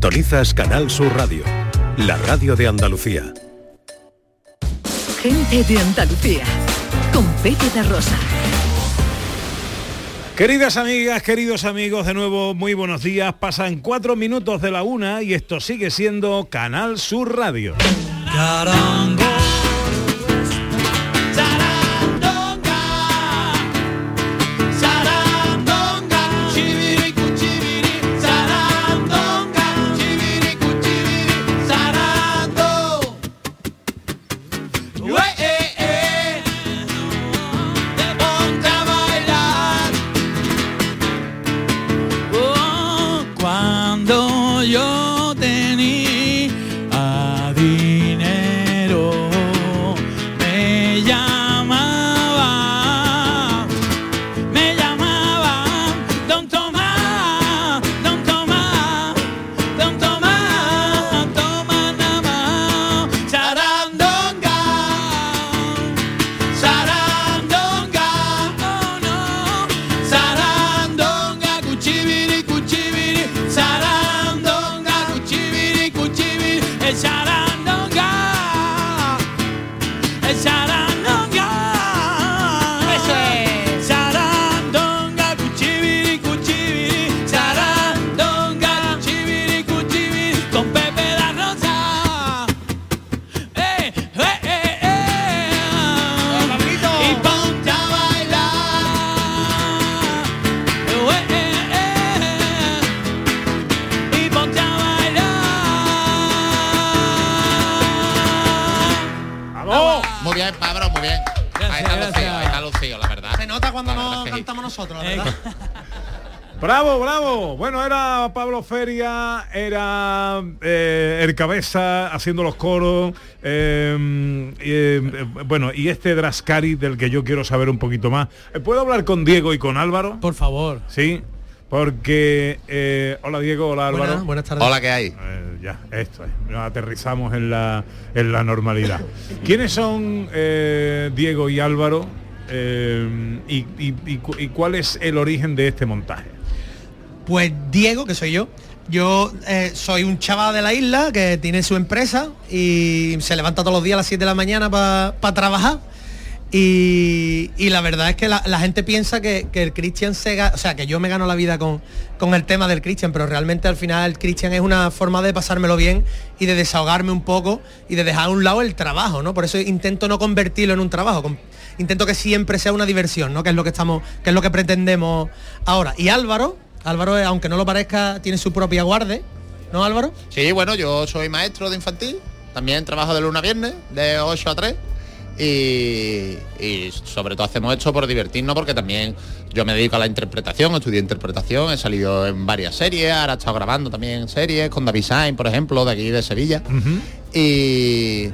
Sintonizas Canal Sur Radio, la radio de Andalucía. Gente de Andalucía, con Pepe de Rosa. Queridas amigas, queridos amigos, de nuevo muy buenos días. Pasan cuatro minutos de la una y esto sigue siendo Canal Sur Radio. Bien, Pablo, muy bien. ahí está lucido, ahí está lucido, la verdad. Se nota cuando no es que sí. cantamos nosotros, la Eh, ¿verdad? Bravo, bravo. Bueno, era Pablo Feria, era eh, el cabeza haciendo los coros. eh, eh, bueno, y este Drascari del que yo quiero saber un poquito más. Eh, ¿Puedo hablar con Diego y con Álvaro? Por favor. Sí, porque... eh, hola Diego, hola Álvaro. Buenas, buenas tardes. Hola, ¿qué hay? Eh, ya, esto es. Nos aterrizamos en la, en la normalidad. ¿Quiénes son eh, Diego y Álvaro? Eh, y, y- y cu- y cuál es el origen de este montaje? Pues Diego, que soy yo, yo eh, soy un chaval de la isla que tiene su empresa y se levanta todos los días a las 7 de la mañana para trabajar. Y, la verdad es que la, gente piensa que, el Christian se ga- o sea, que yo me gano la vida con, con el tema del Christian, pero realmente al final el Christian es una forma de pasármelo bien y de desahogarme un poco y de dejar a un lado el trabajo, ¿no? Por eso intento no convertirlo en un trabajo. con- intento que siempre sea una diversión, ¿no? Que es lo que estamos, que es lo que pretendemos ahora. Y Álvaro, Álvaro, eh, aunque no lo parezca, tiene su propia guarde, ¿no Álvaro? Sí, bueno, yo soy maestro de infantil, también trabajo de lunes a viernes, de 8 a 3. Y, y sobre todo hacemos esto por divertirnos porque también yo me dedico a la interpretación, estudié interpretación, he salido en varias series, ahora he estado grabando también series con David Sainz, por ejemplo, de aquí de Sevilla. Y,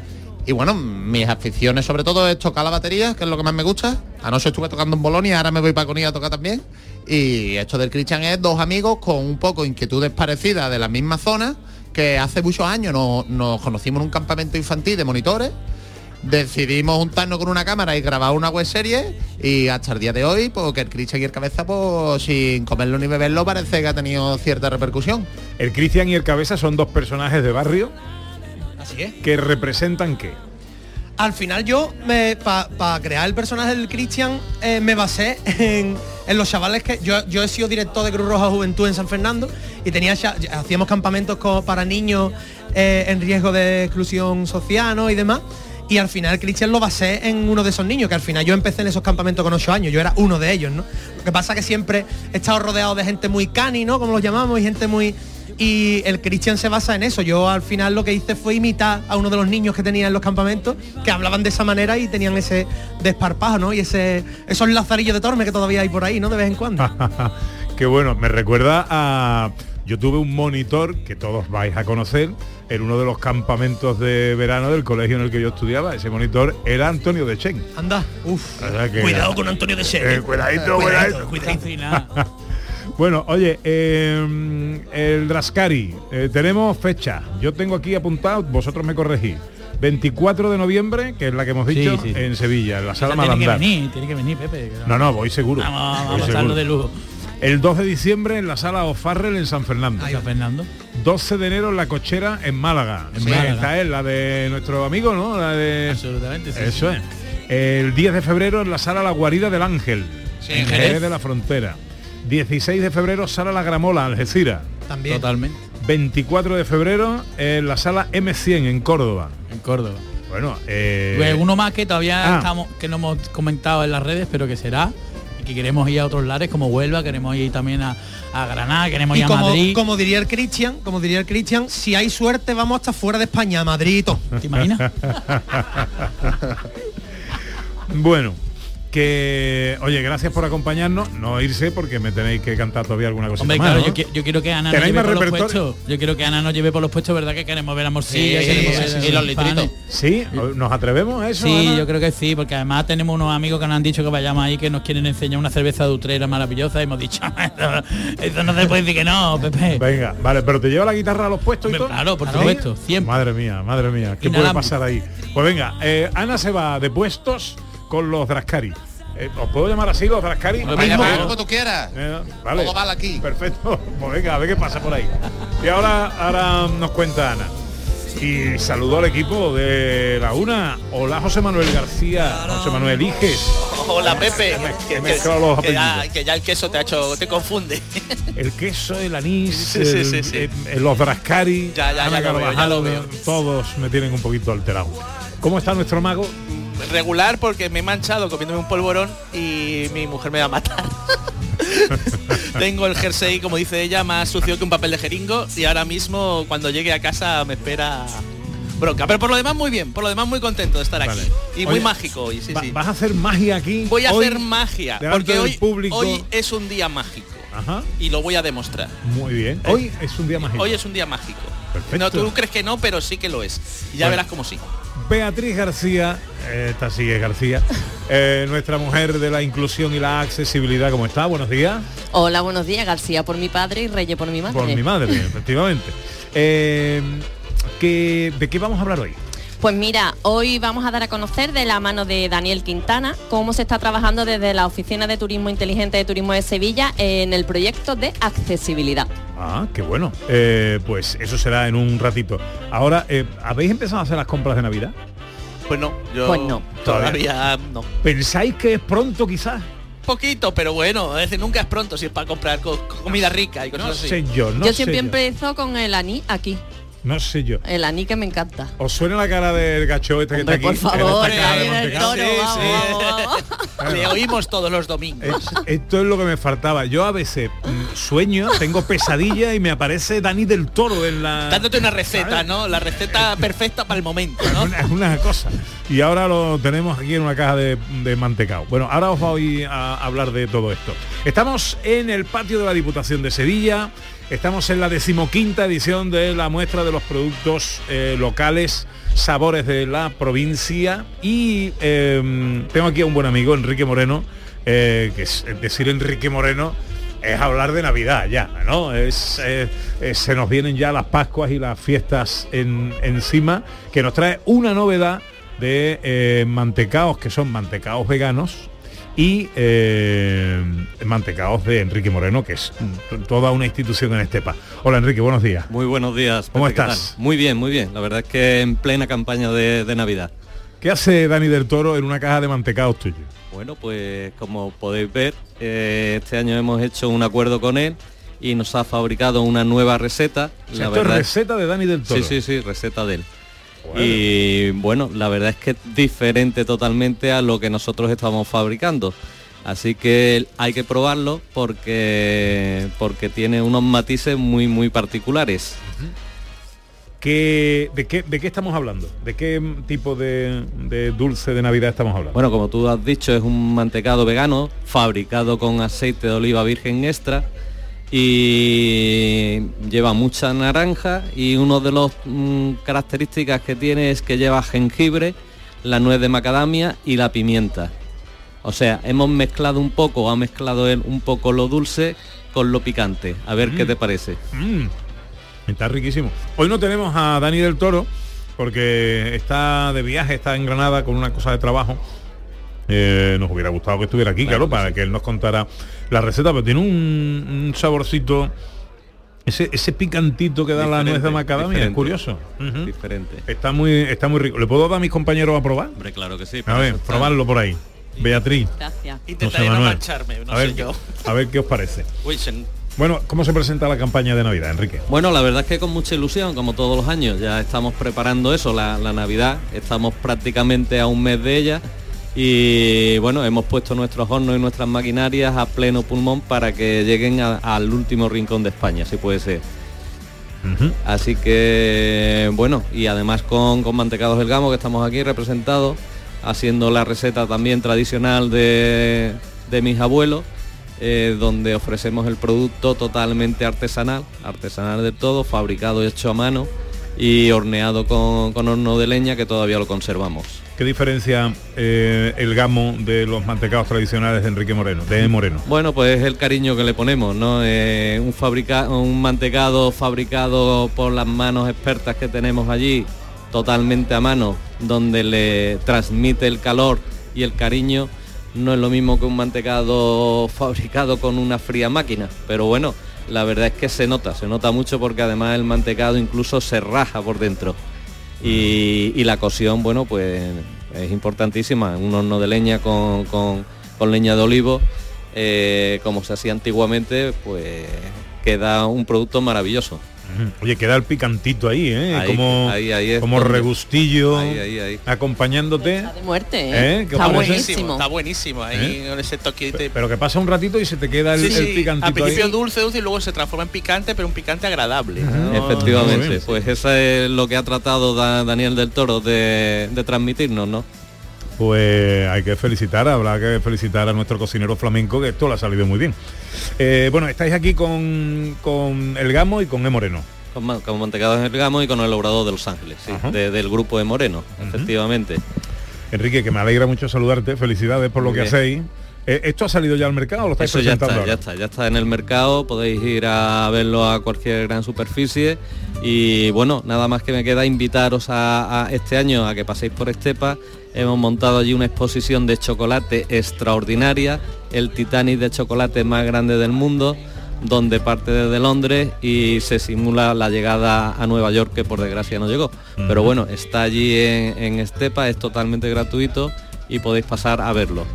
y bueno, mis aficiones sobre todo es tocar la batería, que es lo que más me gusta. Anoche estuve tocando en Bolonia, ahora me voy para Conilla a tocar también. Y esto del Christian es dos amigos con un poco inquietudes parecidas de la misma zona, que hace muchos años nos, nos conocimos en un campamento infantil de monitores. Decidimos juntarnos con una cámara y grabar una web serie y hasta el día de hoy, pues que el Christian y el Cabeza, pues sin comerlo ni beberlo, parece que ha tenido cierta repercusión. El Cristian y el Cabeza son dos personajes de barrio Así es. que representan qué. Al final yo, para crear el personaje del Christian, eh, me basé en, en los chavales que... Yo, yo he sido director de Cruz Roja Juventud en San Fernando y tenía hacíamos campamentos para niños eh, en riesgo de exclusión social ¿no? y demás. Y al final Christian lo basé en uno de esos niños, que al final yo empecé en esos campamentos con 8 años, yo era uno de ellos, ¿no? Lo que pasa que siempre he estado rodeado de gente muy cani, ¿no? Como los llamamos, y gente muy... Y el Christian se basa en eso. Yo al final lo que hice fue imitar a uno de los niños que tenía en los campamentos, que hablaban de esa manera y tenían ese desparpajo, ¿no? Y ese, esos lazarillos de torme que todavía hay por ahí, ¿no? De vez en cuando. Qué bueno, me recuerda a... Yo tuve un monitor que todos vais a conocer en uno de los campamentos de verano del colegio en el que yo estudiaba. Ese monitor era Antonio de Chen. Anda, uff. O sea que- Cuidado con Antonio de Ser. Eh, cuidadito, cuidadito. Cuidado. Bueno, oye, eh, el Drascari, eh, tenemos fecha. Yo tengo aquí apuntado, vosotros me corregís. 24 de noviembre, que es la que hemos dicho, Sí, sí. en Sevilla, en la sala tiene que Malandar. venir, tiene que venir, Pepe. que No, no, voy seguro. Vamos, voy vamos a pasarlo seguro. de lujo. El 2 de diciembre en la sala O'Farrell en San Fernando. San Fernando. 12 de enero en la cochera en Málaga. En Sí. Málaga. Esta es la de nuestro amigo, ¿no? La de... Absolutamente, sí, Eso es. El 10 de febrero en la sala La Guarida del Ángel, en en Jerez Jerez. de la Frontera. 16 de febrero, sala La Gramola, Algeciras. También. Totalmente. 24 de febrero en la sala M100 en Córdoba. En Córdoba. Bueno, eh, Pues uno más que todavía ah. estamos, que no hemos comentado en las redes, pero que será. Que queremos ir a otros lares como Huelva, queremos ir también a, a Granada, queremos Y ir a Madrid. como diría el Cristian, como diría el Cristian, si hay suerte vamos hasta fuera de España, a Madrid y todo. ¿Te imaginas? bueno, que oye, gracias por acompañarnos. No irse porque me tenéis que cantar todavía alguna cosa Hombre, más. claro, ¿no? yo, qui- yo quiero que Ana nos ¿Tenéis lleve por los puestos. Yo quiero que Ana nos lleve por los puestos, ¿verdad? Que queremos ver a Morcilla, Sí, queremos sí, ver sí, los litritos. Sí, ¿nos atrevemos a eso? Sí, Ana? yo creo que sí, porque además tenemos unos amigos que nos han dicho que vayamos ahí, que nos quieren enseñar una cerveza de utrera maravillosa y hemos dicho, eso, eso no se puede decir que no, Pepe. Venga, vale, pero te lleva la guitarra a los puestos y todo. claro, por supuesto, siempre. Madre mía, madre mía, ¿qué puede pasar ahí? Pues venga, eh, Ana se va de puestos con los Drascari. Eh, ¿Os puedo llamar así los Drascari? Mismo. como tú quieras. Eh, vale. Todo vale aquí. Perfecto. Pues venga, a ver qué pasa por ahí. Y ahora, ahora nos cuenta Ana. Y saludo al equipo de la una. Hola José Manuel García, José Manuel Iges, Hola Pepe, Que que, que ya, que ya el queso te ha hecho, te confunde. el queso, el anís, Sí, sí, el- sí, sí. eh, los Drascari, Ya, ya, Ana ya lo veo, ya Carvajal, lo veo. todos me tienen un poquito alterado. ¿Cómo está nuestro mago? Regular porque me he manchado comiéndome un polvorón y mi mujer me va a matar. Tengo el jersey, como dice ella, más sucio que un papel de jeringo y ahora mismo cuando llegue a casa me espera bronca. Pero por lo demás muy bien, por lo demás muy contento de estar Vale. aquí. Y muy Oye, mágico hoy, sí, Va- sí. ¿Vas a hacer magia aquí? Voy a hoy? hacer magia, porque del hoy, público. hoy es un día mágico Ajá, y lo voy a demostrar. muy bien. Hoy es un día mágico. Hoy es un día mágico. Perfecto. No, tú crees que no, pero sí que lo es. Y ya Bueno. verás cómo sí. Beatriz García, eh, esta sí es García, eh, nuestra mujer de la inclusión y la accesibilidad, ¿cómo está? Buenos días. Hola, buenos días. García por mi padre y Reyes por mi madre. Por mi madre, efectivamente. Eh, ¿qué- ¿De qué vamos a hablar hoy? Pues mira, hoy vamos a dar a conocer de la mano de Daniel Quintana cómo se está trabajando desde la Oficina de Turismo Inteligente de Turismo de Sevilla en el proyecto de accesibilidad. Ah, qué bueno. Eh, pues eso será en un ratito. Ahora, eh, ¿habéis empezado a hacer las compras de Navidad? Pues no, yo Pues no. todavía no. ¿Pensáis que es pronto quizás? Poquito, pero bueno, es decir, nunca es pronto si es para comprar co- co- comida rica y cosas No así. sé yo, no yo sé siempre yo. empiezo con el aní aquí. No sé yo. El aní que me encanta. ¿Os suena la cara del gacho este que está aquí? por favor, vamos. Le oímos todos los domingos. Es- esto es lo que me faltaba. Yo a veces mm, sueño, tengo pesadilla y me aparece Dani del Toro en la... Dándote una receta, ¿Sabes? ¿no? La receta perfecta para el momento, Es ¿no? una cosa. Y ahora lo tenemos aquí en una caja de, de mantecao. Bueno, ahora os voy a hablar de todo esto. Estamos en el patio de la Diputación de Sevilla. Estamos en la decimoquinta edición de la muestra de los productos eh, locales, sabores de la provincia. Y eh, tengo aquí a un buen amigo, Enrique Moreno, eh, que decir Enrique Moreno es hablar de Navidad ya, ¿no? Es, se nos vienen ya las Pascuas y las fiestas en- encima, que nos trae una novedad de eh, mantecaos, que son mantecaos veganos, y eh, mantecaos de Enrique Moreno, que es toda una institución en Estepa. Hola Enrique, buenos días. Muy buenos días. ¿Cómo Pepe, ¿qué estás? Muy bien, muy bien. La verdad es que en plena campaña de, de Navidad. ¿Qué hace Dani del Toro en una caja de mantecaos tuyo? Bueno, pues como podéis ver, eh, este año hemos hecho un acuerdo con él y nos ha fabricado una nueva receta. O sea, esto es receta de Dani del Toro. Sí, sí, sí, receta de él. Bueno. Y bueno, la verdad es que es diferente totalmente a lo que nosotros estamos fabricando. Así que hay que probarlo porque, porque tiene unos matices muy, muy particulares. ¿Qué- de, qué, ¿De qué estamos hablando? ¿De qué tipo de, de dulce de Navidad estamos hablando? Bueno, como tú has dicho, es un mantecado vegano fabricado con aceite de oliva virgen extra y lleva mucha naranja y uno de las características que tiene es que lleva jengibre, la nuez de macadamia y la pimienta. O sea, hemos mezclado un poco, ha mezclado él un poco lo dulce con lo picante. A ver qué te parece. Mm, está riquísimo. Hoy no tenemos a Dani del Toro porque está de viaje, está en Granada con una cosa de trabajo. Eh, nos hubiera gustado que estuviera aquí, claro, para que él nos contara la receta, pero tiene un, un saborcito Ese, ese picantito que da la nuez de macadamia es curioso. Diferente. Está muy, está muy rico. ¿Le puedo dar a mis compañeros a probar? Hombre, claro que sí. A ver, está. probarlo por ahí. Beatriz, Gracias. Intentaré no Manuel. mancharme, no a ver, sé yo. qué- a ver qué os parece. Bueno, ¿cómo se presenta la campaña de Navidad, Enrique? Bueno, la verdad es que con mucha ilusión, como todos los años, ya estamos preparando eso, la, la Navidad, estamos prácticamente a un mes de ella y bueno, hemos puesto nuestros hornos y nuestras maquinarias a pleno pulmón para que lleguen a- al último rincón de España, si puede ser. Así que bueno, y además con, con Mantecados del Gamo, que estamos aquí representados, haciendo la receta también tradicional de, de mis abuelos, eh, donde ofrecemos el producto totalmente artesanal, artesanal de todo, fabricado y hecho a mano y horneado con, con horno de leña que todavía lo conservamos. ¿Qué diferencia eh, el gamo de los mantecados tradicionales de Enrique Moreno, de Moreno? Bueno, pues es el cariño que le ponemos, ¿no? Eh, un, fabrica un mantecado fabricado por las manos expertas que tenemos allí, totalmente a mano, donde le transmite el calor y el cariño, no es lo mismo que un mantecado fabricado con una fría máquina. Pero bueno, la verdad es que se nota, se nota mucho porque además el mantecado incluso se raja por dentro. Y, la cocción, bueno, pues es importantísima. Un horno de leña con, con- con leña de olivo, eh, como se hacía antiguamente, pues queda un producto maravilloso. Oye, queda el picantito ahí, ¿eh? Ahí, como ahí, ahí es como donde- regustillo, Ahí, ahí, ahí. acompañándote. Está de muerte, ¿Eh? ¿eh? ¿Qué Está buenísimo. Está buenísimo ahí con ese toquete. Pero que pasa un ratito y se te queda el, Sí, el picantito al principio ahí. dulce, dulce y luego se transforma en picante, pero un picante agradable. ¿no? muy Efectivamente, bien. pues eso es lo que ha tratado Da- Daniel del Toro de, de transmitirnos, ¿no? Pues hay que felicitar, habrá que felicitar a nuestro cocinero flamenco, que esto le ha salido muy bien. Eh, bueno, estáis aquí con, con el Gamo y con E Moreno. Con, con mantecados en el gamo y con el obrador de Los Ángeles, sí, Ajá. de- del grupo de Moreno, efectivamente. Enrique, que me alegra mucho saludarte, felicidades por lo Muy que bien. hacéis. Eh, ¿Esto ha salido ya al mercado o lo estáis Eso ya está, ya está, ya está en el mercado, podéis ir a verlo a cualquier gran superficie y bueno, nada más que me queda invitaros a, a este año a que paséis por Estepa. Hemos montado allí una exposición de chocolate extraordinaria, el Titanic de chocolate más grande del mundo, donde parte desde Londres y se simula la llegada a Nueva York, que por desgracia no llegó. Pero bueno, está allí en, en Estepa, es totalmente gratuito y podéis pasar a verlo.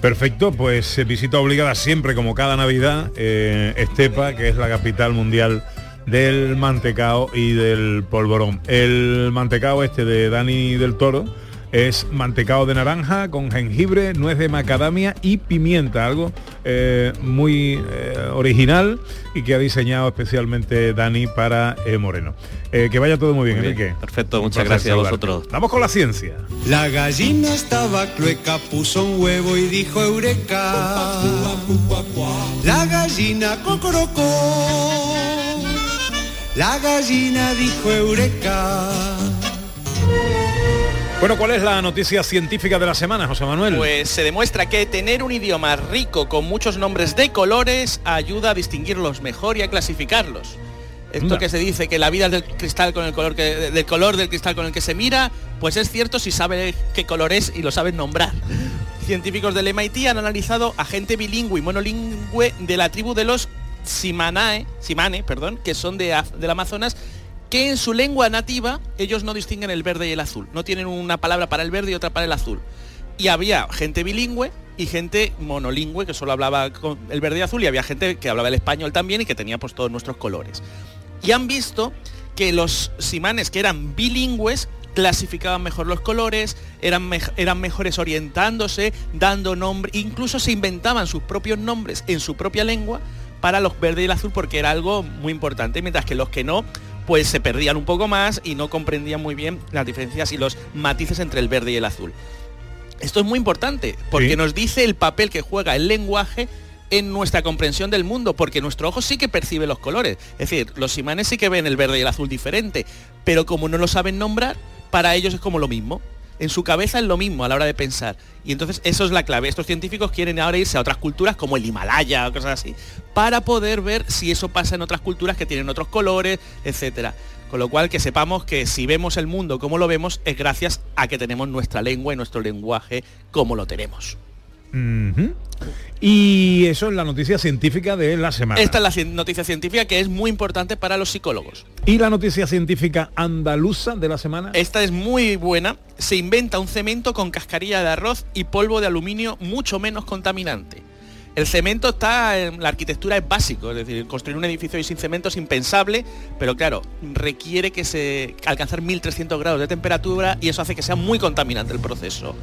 Perfecto, pues eh, visita obligada siempre, como cada Navidad, eh, Estepa, que es la capital mundial del mantecao y del polvorón. El mantecao este de Dani del Toro es mantecao de naranja con jengibre, nuez de macadamia y pimienta, algo eh, muy eh, original y que ha diseñado especialmente Dani para eh, Moreno. Eh, que vaya todo muy bien, Muy bien, Enrique. perfecto, muchas gracias a vosotros. Vamos con la ciencia. La gallina estaba clueca, puso un huevo y dijo eureka. La gallina cocorocó. La gallina dijo eureka. Bueno, ¿cuál es la noticia científica de la semana, José Manuel? Pues se demuestra que tener un idioma rico con muchos nombres de colores ayuda a distinguirlos mejor y a clasificarlos. Esto que se dice que la vida es del cristal con el color que, del color del cristal con el que se mira, pues es cierto si sabe qué color es y lo saben nombrar. Científicos del MIT han analizado a gente bilingüe y monolingüe de la tribu de los Simanae, Simane, perdón, que son de, del Amazonas, que en su lengua nativa ellos no distinguen el verde y el azul. No tienen una palabra para el verde y otra para el azul. Y había gente bilingüe y gente monolingüe que solo hablaba el verde y azul y había gente que hablaba el español también y que tenía pues todos nuestros colores. Y han visto que los simanes que eran bilingües clasificaban mejor los colores, eran, eran mejores orientándose, dando nombre, incluso se inventaban sus propios nombres en su propia lengua para los verde y el azul porque era algo muy importante, mientras que los que no, pues se perdían un poco más y no comprendían muy bien las diferencias y los matices entre el verde y el azul. Esto es muy importante porque Sí. nos dice el papel que juega el lenguaje en nuestra comprensión del mundo, porque nuestro ojo sí que percibe los colores. Es decir, los imanes sí que ven el verde y el azul diferente, pero como no lo saben nombrar, para ellos es como lo mismo. En su cabeza es lo mismo a la hora de pensar. Y entonces eso es la clave. Estos científicos quieren ahora irse a otras culturas como el Himalaya o cosas así, para poder ver si eso pasa en otras culturas que tienen otros colores, etcétera. Con lo cual que sepamos que si vemos el mundo como lo vemos es gracias a que tenemos nuestra lengua y nuestro lenguaje como lo tenemos. Y eso es la noticia científica de la semana. Esta es la cien- noticia científica que es muy importante para los psicólogos. Y la noticia científica andaluza de la semana. Esta es muy buena. Se inventa un cemento con cascarilla de arroz y polvo de aluminio mucho menos contaminante. El cemento está en la arquitectura es básico, es decir, construir un edificio sin cemento es impensable, pero claro, requiere que se alcanzar 1300 grados de temperatura y eso hace que sea muy contaminante el proceso.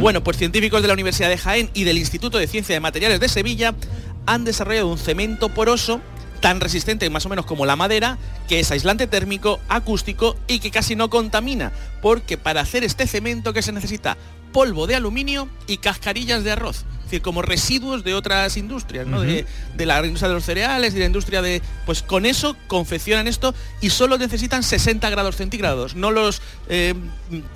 Bueno, pues científicos de la Universidad de Jaén y del Instituto de Ciencia de Materiales de Sevilla han desarrollado un cemento poroso tan resistente más o menos como la madera, que es aislante térmico, acústico y que casi no contamina, porque para hacer este cemento que se necesita polvo de aluminio y cascarillas de arroz, es decir, como residuos de otras industrias, ¿no? de, de la industria de los cereales, de la industria de... Pues con eso confeccionan esto y solo necesitan 60 grados centígrados, no los eh,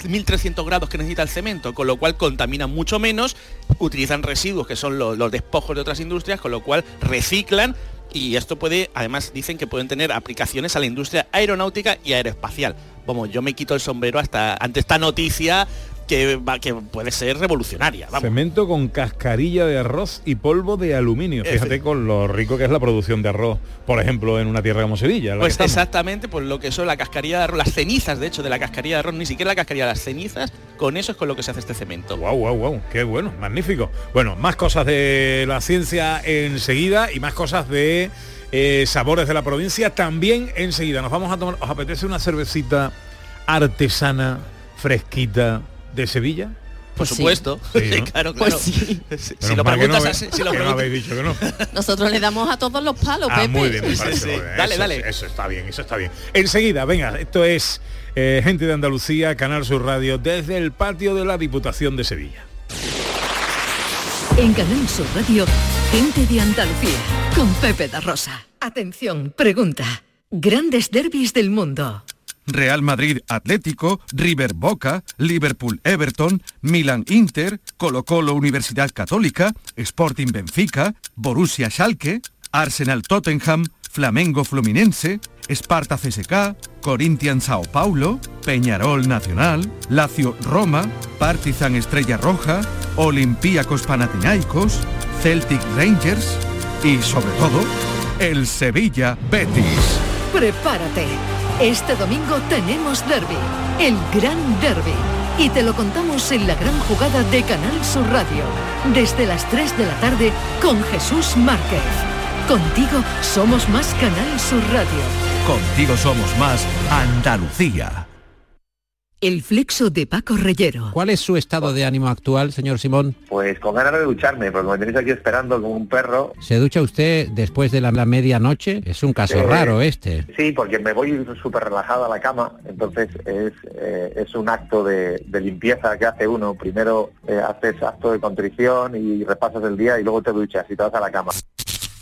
1300 grados que necesita el cemento, con lo cual contamina mucho menos, utilizan residuos que son los, los despojos de otras industrias, con lo cual reciclan y esto puede, además dicen que pueden tener aplicaciones a la industria aeronáutica y aeroespacial. Vamos, yo me quito el sombrero hasta ante esta noticia que, va- que puede ser revolucionaria. Vamos. Cemento con cascarilla de arroz y polvo de aluminio. Fíjate con lo rico que es la producción de arroz, por ejemplo, en una tierra como Sevilla. Pues exactamente, pues lo que son la cascarilla de arroz, las cenizas, de hecho, de la cascarilla de arroz, ni siquiera la cascarilla, las cenizas, con eso es con lo que se hace este cemento. Wow, wow, wow, qué bueno, magnífico. Bueno, más cosas de la ciencia enseguida y más cosas de eh, sabores de la provincia también enseguida. Nos vamos a tomar, ¿os apetece una cervecita artesana, fresquita de Sevilla? Por Pues supuesto, Sí, ¿no? claro, claro. Pues sí. Si- lo no preguntas así, si lo no dicho que no. Nosotros le damos a todos los palos, Ah, Pepe. muy bien, me Sí, parece sí. muy bien. Dale, Eso- dale. Eso está bien, eso está bien. Enseguida, venga, esto es eh, Gente de Andalucía, Canal Sur Radio, desde el patio de la Diputación de Sevilla. En Canal Sur Radio, gente de Andalucía, con Pepe da Rosa. Atención, pregunta. Grandes derbis del mundo. Real Madrid Atlético, River Boca, Liverpool Everton, Milan Inter, Colo Colo Universidad Católica, Sporting Benfica, Borussia Schalke, Arsenal Tottenham, Flamengo Fluminense, Sparta CSK, Corinthians Sao Paulo, Peñarol Nacional, Lazio Roma, Partizan Estrella Roja, Olympiacos Panathinaikos, Celtic Rangers y sobre todo el Sevilla Betis. Prepárate. Este domingo tenemos derby, el gran derby. Y te lo contamos en la gran jugada de Canal Sur Radio, desde las 3 de la tarde con Jesús Márquez. Contigo somos más Canal Sur Radio. Contigo somos más Andalucía. El flexo de Paco Reyero. ¿Cuál es su estado de ánimo actual, señor Simón? Pues con ganas de ducharme, porque me tenéis aquí esperando como un perro. ¿Se ducha usted después de la, la medianoche? Es un caso Eh, raro este. Sí, porque me voy súper relajado a la cama, entonces es, eh, es un acto de, de limpieza que hace uno. Primero eh, haces acto de contrición y repasas el día y luego te duchas y te vas a la cama.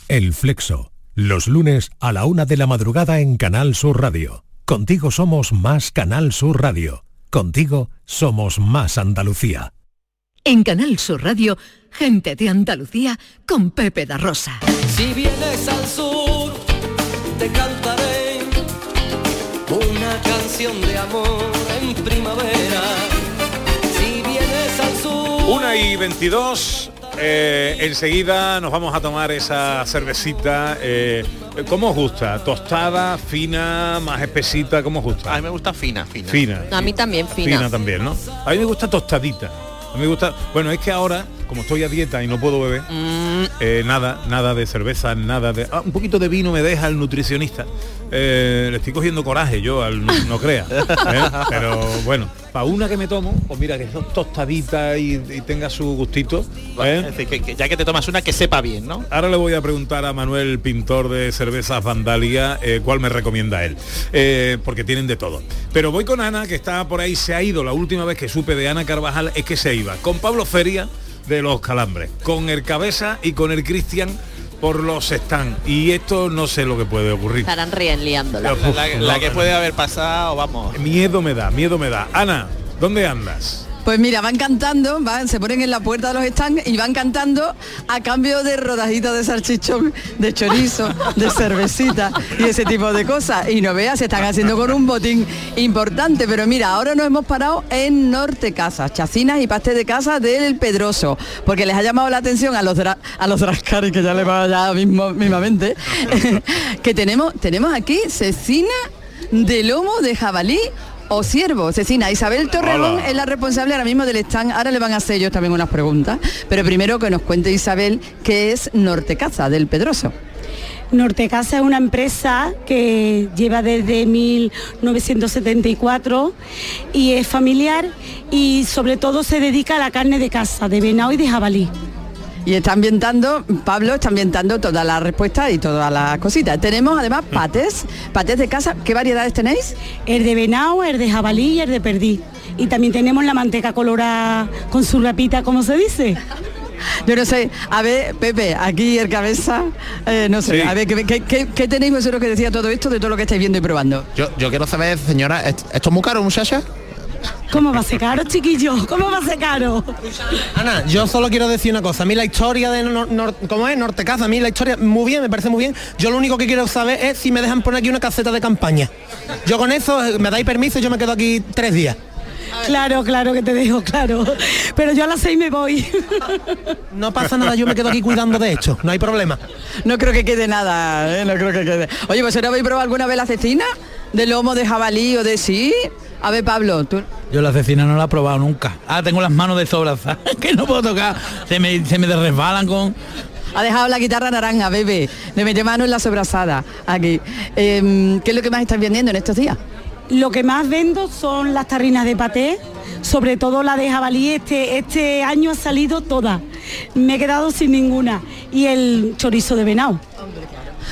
El Flexo. Los lunes a la una de la madrugada en Canal Sur Radio. Contigo somos más Canal Sur Radio. Contigo somos más Andalucía. En Canal Sur Radio, gente de Andalucía con Pepe da Rosa. Si vienes al sur, te cantaré una canción de amor en primavera. Si vienes al sur. Una y 22. Eh, enseguida nos vamos a tomar esa cervecita. eh, ¿Cómo os gusta? ¿Tostada, fina, más espesita? ¿Cómo os gusta? A mí me gusta fina, fina. Fina. A mí también, fina. Fina también, ¿no? A mí me gusta tostadita. A mí me gusta. Bueno, es que ahora, como estoy a dieta y no puedo beber, Mm. eh, nada, nada de cerveza, nada de. Ah, un poquito de vino me deja el nutricionista. Eh, le estoy cogiendo coraje yo al no, no crea. ¿eh? Pero bueno, para una que me tomo, pues mira que son tostaditas y, y tenga su gustito. ¿eh? Es decir, que, que ya que te tomas una que sepa bien, ¿no? Ahora le voy a preguntar a Manuel, pintor de cervezas Vandalia, cuál me recomienda él, porque tienen de todo. Pero voy con Ana, que está por ahí, se ha ido, la última vez que supe de Ana Carvajal es que se iba, con Pablo Feria de Los Calambres, con el Cabeza y con el Cristian por los están. Y esto no sé lo que puede ocurrir. Estarán liándola. La, la- la que puede haber pasado, vamos. Miedo me da, miedo me da. Ana, ¿dónde andas? Pues mira, van cantando, van, se ponen en la puerta de los stands y van cantando a cambio de rodajitas de salchichón, de chorizo, de cervecita y ese tipo de cosas. Y no veas, se están haciendo con un botín importante. Pero mira, ahora nos hemos parado en Norte Casa, chacinas y pastel de casa del Pedroso, porque les ha llamado la atención a los a los drascaris, que ya le va ya mismo, mismamente, que tenemos, tenemos aquí cecina de lomo de jabalí o ciervo, Cecina. Isabel Torrejón Hola. es la responsable ahora mismo del stand. Ahora le van a hacer ellos también unas preguntas. Pero primero que nos cuente Isabel qué es Nortecaza del Pedroso. Nortecasa es una empresa que lleva desde 1974 y es familiar y sobre todo se dedica a la carne de casa, de venado y de jabalí. Y está ambientando, Pablo está ambientando todas las respuestas y todas las cositas. Tenemos además patés, patés de casa. ¿Qué variedades tenéis? El de venado, el de jabalí y el de perdí. Y también tenemos la manteca colorada con su rapita, como se dice. Yo no sé, a ver, Pepe, aquí el cabeza, eh, no sé, Sí. a ver, ¿qué, qué, qué- qué tenéis vosotros que decía todo esto de todo lo que estáis viendo y probando? Yo, yo quiero saber, señora, ¿est- ¿esto es muy caro, muchacha? ¿Cómo va a ser caro, chiquillo? ¿Cómo va a ser caro? Ana, yo solo quiero decir una cosa. A mí la historia de Nor- Nor- ¿cómo es? Nortecaza, a mí la historia muy bien, me parece muy bien. Yo lo único que quiero saber es si me dejan poner aquí una caseta de campaña. Yo con eso eh, me dais permiso y yo me quedo aquí tres días. Claro, claro que te dejo, claro. Pero yo a las seis me voy. No pasa nada, yo me quedo aquí cuidando de esto, no hay problema. No creo que quede nada, ¿eh? no creo que quede. Oye, ¿vosotros habéis probado alguna vez la cecina? ¿De lomo de jabalí o de sí? A ver, Pablo, tú... Yo la cecina no la he probado nunca. Ah, tengo las manos de sobrazas que no puedo tocar. Se me, se me resbalan con... Ha dejado la guitarra naranja, bebé. Le mete mano en la sobrasada. Aquí. Em, ¿Qué es lo que más estás vendiendo en estos días? Lo que más vendo son las tarrinas de paté, sobre todo la de jabalí. Este, este año ha salido toda. Me he quedado sin ninguna. Y el chorizo de venado.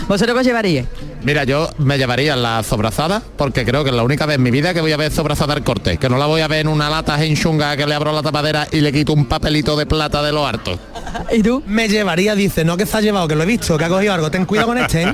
¿Vosotros qué os llevaríais? Mira, yo me llevaría la sobrazada porque creo que es la única vez en mi vida que voy a ver sobrazada al corte, que no la voy a ver en una lata en chunga que le abro la tapadera y le quito un papelito de plata de lo harto. ¿Y tú? Me llevaría, dice, no que se ha llevado, que lo he visto, que ha cogido algo. Ten cuidado con este, ¿eh?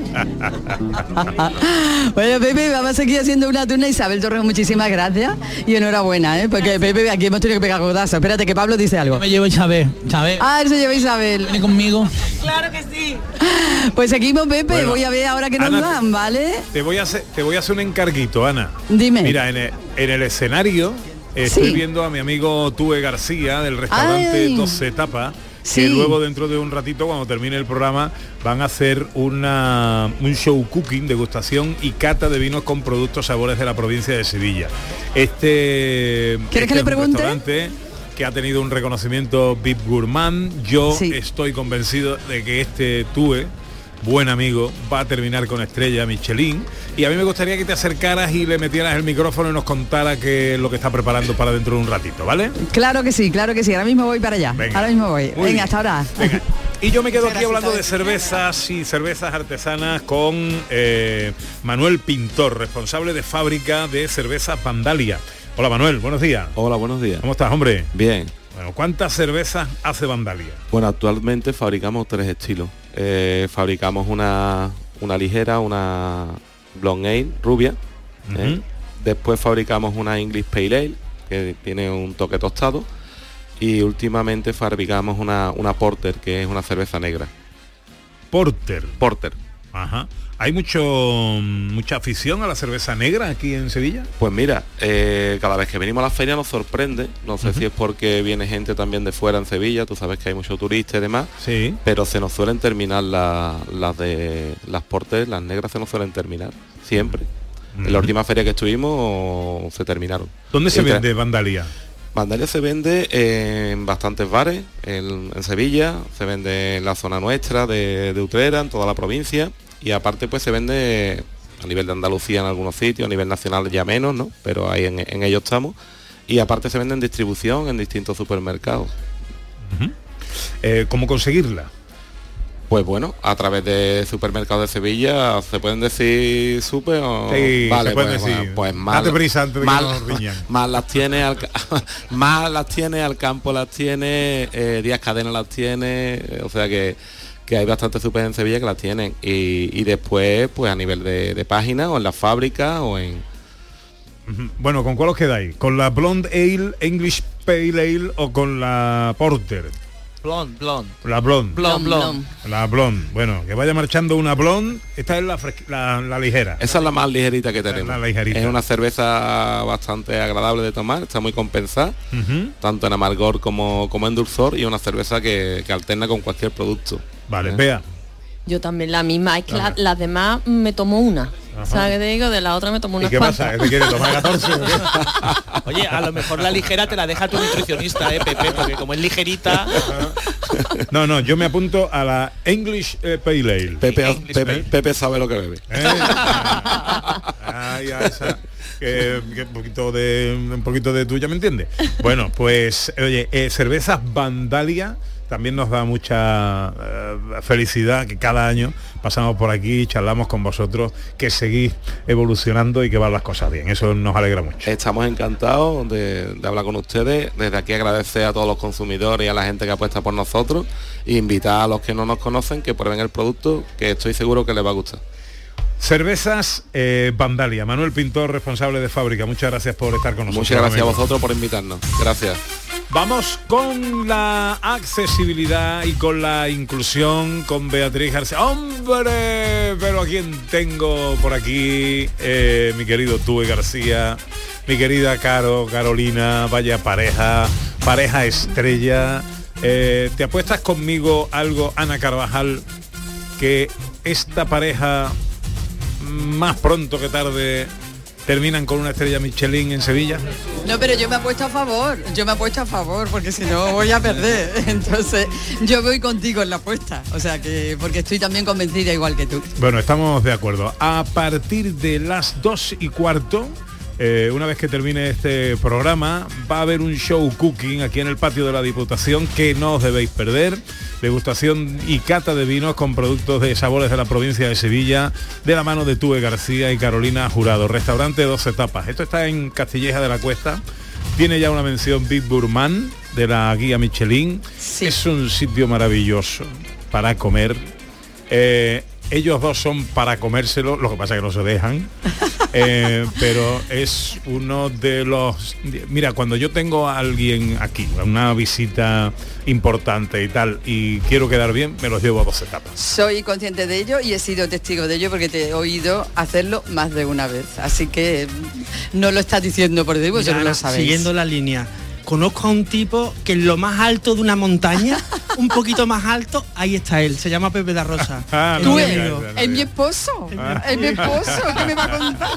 Bueno, Pepe, vamos a seguir haciendo una turna. Isabel Torres, muchísimas gracias y enhorabuena, ¿eh? Porque Pepe, aquí hemos tenido que pegar codazo. Espérate que Pablo dice algo. Me llevo Isabel, ¿sabes? Ah, él se lleva Isabel. Viene conmigo. Claro que sí. Pues seguimos, Pepe. Bueno, Voy a ver ahora que nos Ana, ¿vale? Te voy a hacer, te voy a hacer un encarguito, Ana. Dime. Mira, en el, en el escenario estoy Sí. viendo a mi amigo Tue García del restaurante Ay. 12 Tapas. Sí. Que luego dentro de un ratito, cuando termine el programa, van a hacer una, un show cooking, degustación y cata de vinos con productos sabores de la provincia de Sevilla. Este, ¿Quieres que este le es un pregunte? restaurante que ha tenido un reconocimiento VIP Gourmand. Yo Sí. estoy convencido de que este Tue, buen amigo, va a terminar con estrella Michelin. Y a mí me gustaría que te acercaras y le metieras el micrófono y nos contara qué es lo que está preparando para dentro de un ratito, ¿vale? Claro que sí, claro que sí. Ahora mismo voy para allá. Venga. Ahora mismo voy. Muy Venga, bien. hasta ahora. Venga. Y yo me quedo aquí hablando de cervezas y cervezas artesanas con eh, Manuel Pintor, responsable de fábrica de cervezas Vandalia. Hola Manuel, buenos días. Hola, buenos días. ¿Cómo estás, hombre? Bien. Bueno, ¿cuántas cervezas hace Vandalia? Bueno, actualmente fabricamos tres estilos. Eh, fabricamos una, una ligera, una blonde ale rubia. ¿eh? Después fabricamos una English Pale Ale, que tiene un toque tostado. Y últimamente fabricamos una, una Porter, que es una cerveza negra. Porter. Porter. Ajá. ¿Hay mucho mucha afición a la cerveza negra aquí en Sevilla? Pues mira, eh, cada vez que venimos a la feria nos sorprende. No sé si es porque viene gente también de fuera en Sevilla, tú sabes que hay muchos turistas y demás. Sí. Pero se nos suelen terminar la- las de las portes, las negras se nos suelen terminar. Siempre. En la última feria que estuvimos se terminaron. ¿Dónde se vende Vandalia? Vandalia se vende en bastantes bares, en, en Sevilla, se vende en la zona nuestra de, de Utrera, en toda la provincia, y aparte pues se vende a nivel de Andalucía en algunos sitios, a nivel nacional ya menos, ¿no? Pero ahí en, en ello estamos. Y aparte se vende en distribución en distintos supermercados. Eh, ¿Cómo conseguirla? Pues bueno, a través de supermercados de Sevilla se pueden decir super o Sí, se pueden pues, decir. pues más, más, las tiene al, más las tiene al campo las tiene eh, Díaz Cadena las tiene eh, o sea que, que hay bastantes super en Sevilla que las tienen y, y después pues a nivel de, de página o en la fábrica o en. Bueno, ¿con cuál os quedáis? ¿Con la Blonde Ale, English Pale Ale o con la Porter? Blond, blond. La Blonde. Blond, blond. La Blonde. Bueno, que vaya marchando una Blonde. Esta es la, la, la ligera. Esa es la más ligerita que tenemos. La ligerita. Es una cerveza bastante agradable de tomar, está muy compensada, tanto en amargor como, como en dulzor y una cerveza que, que alterna con cualquier producto. Vale, vea. Yo también la misma, es que la- las demás me tomo una. Ajá. ¿Sabes qué te digo? De la otra me tomo ¿Y una qué pasa? ¿Que te quiere tomar 14? o qué? Oye, a lo mejor la ligera te la deja tu nutricionista, eh, Pepe, porque como es ligerita. No, no, yo me apunto a la English eh, Pale Ale. Pepe, Pepe, Pepe sabe lo que bebe. ¿Eh? Ya, esa, que, que un poquito de un poquito de tuya, ¿me entiendes? Bueno, pues oye, eh, cervezas Vandalia también nos da mucha eh, felicidad que cada año pasamos por aquí, charlamos con vosotros, que seguís evolucionando y que van las cosas bien. Eso nos alegra mucho. Estamos encantados de, de hablar con ustedes. Desde aquí agradecer a todos los consumidores y a la gente que apuesta por nosotros e invitar a los que no nos conocen que prueben el producto, que estoy seguro que les va a gustar. Cervezas eh, Vandalia. Manuel Pintor, responsable de fábrica. Muchas gracias por estar con nosotros. Muchas gracias a vosotros por invitarnos. Gracias. Vamos con la accesibilidad y con la inclusión con Beatriz García. ¡Hombre! Pero a quién tengo por aquí, Eh, mi querido Tue García, mi querida Caro, Carolina, vaya pareja, pareja estrella. Eh, ¿Te apuestas conmigo algo, Ana Carvajal, que esta pareja más pronto que tarde terminan con una estrella Michelin en Sevilla? No, pero yo me apuesto a favor, yo me apuesto a favor, porque si no voy a perder. Entonces, yo voy contigo en la apuesta. O sea que, porque estoy también convencida igual que tú. Bueno, estamos de acuerdo. A partir de las dos y cuarto, eh, una vez que termine este programa, va a haber un show cooking aquí en el patio de la Diputación que no os debéis perder. Degustación y cata de vinos con productos de sabores de la provincia de Sevilla, de la mano de Tue García y Carolina Jurado. Restaurante dos etapas. Esto está en Castilleja de la Cuesta. Tiene ya una mención Big Gourmand de la guía Michelin. Es un sitio maravilloso para comer. Eh, ellos dos son para comérselo, lo que pasa es que no se dejan. Eh, pero es uno de los... Mira, cuando yo tengo a alguien aquí, una visita importante y tal, y quiero quedar bien, me los llevo a dos etapas. Soy consciente de ello y he sido testigo de ello porque te he oído hacerlo más de una vez. Así que mm, no lo estás diciendo por decir, vosotros Mira, lo Ana, sabéis. Siguiendo la línea. Conozco a un tipo que en lo más alto de una montaña, un poquito más alto, ahí está él. Se llama Pepe da Rosa. Ah, Es Tú mi eres, amigo. es mi esposo, es mi esposo, ¿qué me va a contar?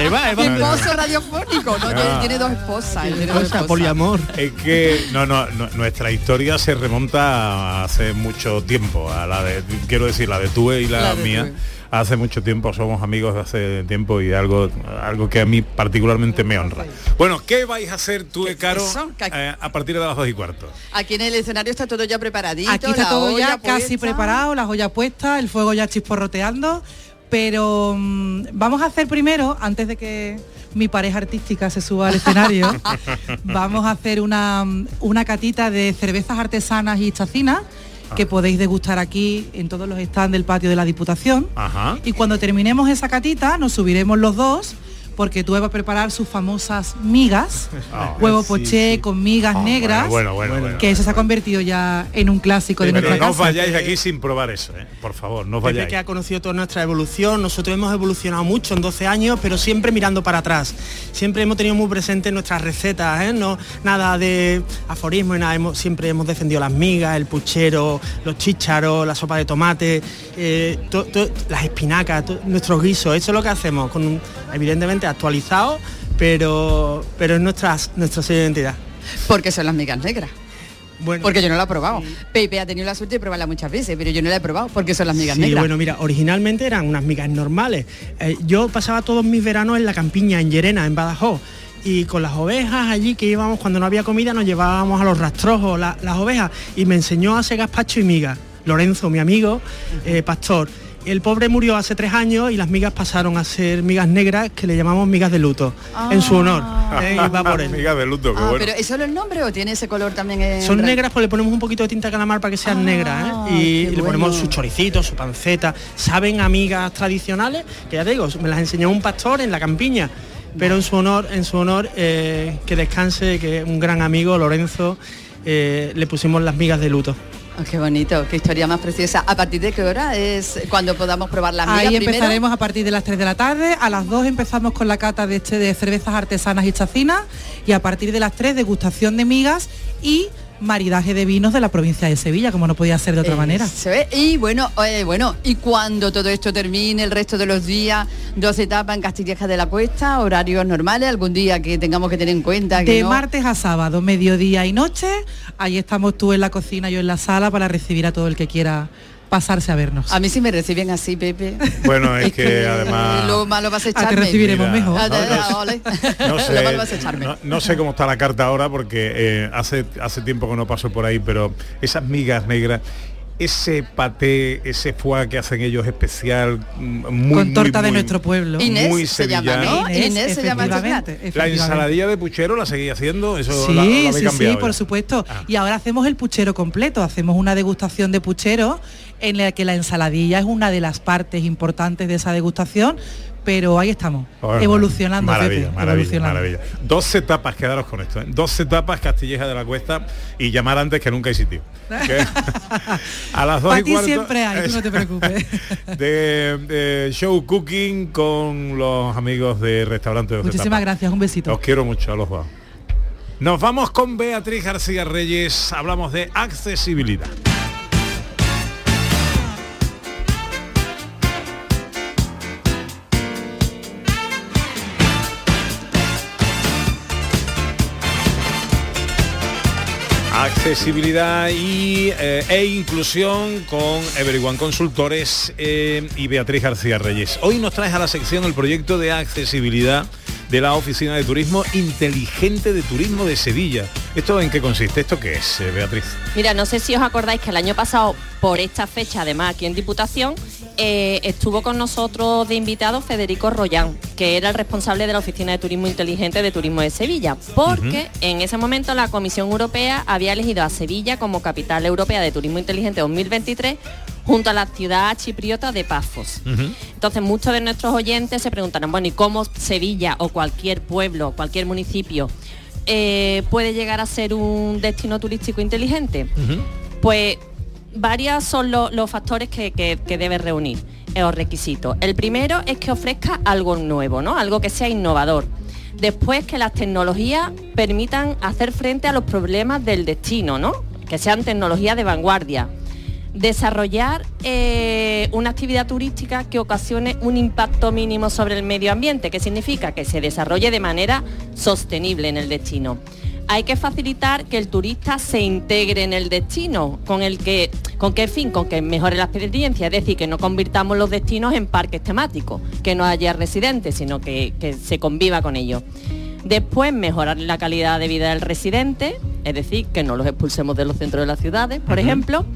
Eva, Eva. Mi esposo radiofónico, no, Ah. tiene, dos esposas. él tiene dos esposas. poliamor. Es que no, no, no, nuestra historia se remonta a hace mucho tiempo, a la de, quiero decir, la de Tue y la, mía. Tue. Hace mucho tiempo, somos amigos de hace tiempo y algo, algo que a mí particularmente me honra. Bueno, ¿qué vais a hacer tú, Caro, eso? ¿Qué- eh, a partir de las dos y cuarto? Aquí en el escenario está todo ya preparadito. Aquí está la todo olla ya casi preparado, la joya puesta, el fuego ya chisporroteando, pero mm, vamos a hacer primero, antes de que mi pareja artística se suba al escenario, vamos a hacer una, mm, una catita de cervezas artesanas y chacinas que podéis degustar aquí en todos los stands del patio de la Diputación. Ajá. Y cuando terminemos esa catita, nos subiremos los dos, porque tú vas a preparar sus famosas migas, Ah, huevo sí, poché con migas negras, bueno, bueno, bueno, que eso se ha convertido ya en un clásico de Pero nuestra no os casa. vayáis aquí sin probar eso, ¿eh? por favor, no Pepe vayáis. que ha conocido toda nuestra evolución, nosotros hemos evolucionado mucho en 12 años, pero siempre mirando para atrás. Siempre hemos tenido muy presentes nuestras recetas, ¿eh? no nada de aforismo y nada, hemos- siempre hemos defendido las migas, el puchero, los chícharos, la sopa de tomate, eh, to- to- las espinacas, to- nuestros guisos, eso es lo que hacemos, con un- actualizado, pero, pero es nuestra, nuestra de identidad. Porque son las migas negras. Bueno, Porque yo no la he probado. Pepe ha tenido la suerte de probarla muchas veces, pero yo no la he probado porque son las migas Sí, negras. bueno, mira, originalmente eran unas migas normales. Eh, yo pasaba todos mis veranos en la campiña, en Llerena, en Badajoz. Y con las ovejas allí que íbamos, cuando no había comida, nos llevábamos a los rastrojos la- las ovejas. Y me enseñó a hacer gazpacho y migas. Lorenzo, mi amigo, eh, pastor. El pobre murió hace tres años y las migas pasaron a ser migas negras que le llamamos migas de luto, en su honor. eh, y va por él. Migas de luto, qué Ah, bueno. pero ¿es solo el nombre o tiene ese color también? en Son negras, pues le ponemos un poquito de tinta calamar para que sean negras, ¿eh? Y, le ponemos bueno. su choricito, su panceta. Saben amigas tradicionales, que ya te digo, me las enseñó un pastor en la campiña. pero en su honor, en su honor, eh, que descanse, que un gran amigo, Lorenzo, eh, le pusimos las migas de luto. Oh, qué bonito, qué historia más preciosa. ¿A partir de qué hora es cuando podamos probar las migas? Ahí primero? empezaremos a partir de las 3 de la tarde, a las 2 empezamos con la cata de, este, de cervezas artesanas y chacinas y a partir de las 3 degustación de migas y maridaje de vinos de la provincia de Sevilla, como no podía ser de otra manera. Eso es. Y bueno, eh, bueno, y cuando todo esto termine, el resto de los días, dos etapas en Castilleja de la Cuesta, horarios normales, algún día que tengamos que tener en cuenta que De no- martes a sábado, mediodía y noche, ahí estamos tú en la cocina, yo en la sala para recibir a todo el que quiera pasarse a vernos. A mí sí me reciben así, Pepe. Bueno, es que además... Lo malo vas a Ah, echarme. te recibiremos Mira, mejor. No, no sé-. No no- cómo está la carta ahora porque eh, hace, hace tiempo que no paso por ahí, pero esas migas negras, ese paté, ese foie que hacen ellos especial, mm, muy, Con torta muy, de muy- nuestro pueblo. Inés muy se llama, sevillano. ¿no? Inés, se llama. La ensaladilla de puchero la seguía haciendo, eso Sí, la, la sí, sí, por ya. supuesto. Ah. Y ahora hacemos el puchero completo, hacemos una degustación de puchero en la que la ensaladilla es una de las partes importantes de esa degustación, pero ahí estamos, Bueno, evolucionando, maravilla, Pepe, maravilla, evolucionando. maravilla. Dos etapas, quedaros con esto, ¿eh? dos etapas Castilleja de la Cuesta y llamar antes que nunca hay sitio. A las dos y cuarto siempre hay, tú no te preocupes. de, de show cooking con los amigos de restaurante Dos Muchísimas gracias, un besito. Os quiero mucho a los dos. Nos vamos con Beatriz García Reyes, hablamos de accesibilidad. Accesibilidad y, eh, e inclusión con Everyone Consultores eh, y Beatriz García Reyes. Hoy nos traes a la sección el proyecto de accesibilidad de la Oficina de Turismo Inteligente de Turismo de Sevilla. ¿Esto en qué consiste? ¿Esto qué es, eh, Beatriz? Mira, no sé si os acordáis que el año pasado, por esta fecha, además aquí en Diputación, eh, estuvo con nosotros de invitado Federico Royán, que era el responsable de la Oficina de Turismo Inteligente de Turismo de Sevilla, porque en ese momento la Comisión Europea había elegido a Sevilla como capital europea de Turismo Inteligente 2023 junto a la ciudad chipriota de Pafos. Entonces muchos de nuestros oyentes se preguntarán, bueno, ¿y cómo Sevilla o cualquier pueblo, cualquier municipio eh, puede llegar a ser un destino turístico inteligente? Pues varios son lo- los factores que, que, que debe reunir, los requisitos. El primero es que ofrezca algo nuevo, ¿no? Algo que sea innovador. Después que las tecnologías permitan hacer frente a los problemas del destino, ¿no? Que sean tecnologías de vanguardia. Desarrollar eh, una actividad turística que ocasione un impacto mínimo sobre el medio ambiente, que significa que se desarrolle de manera sostenible en el destino. Hay que facilitar que el turista se integre en el destino, con el que, con qué fin, con que mejore la experiencia, es decir, que no convirtamos los destinos en parques temáticos, que no haya residentes, sino que, que se conviva con ellos. Después, mejorar la calidad de vida del residente, es decir, que no los expulsemos de los centros de las ciudades, por ejemplo.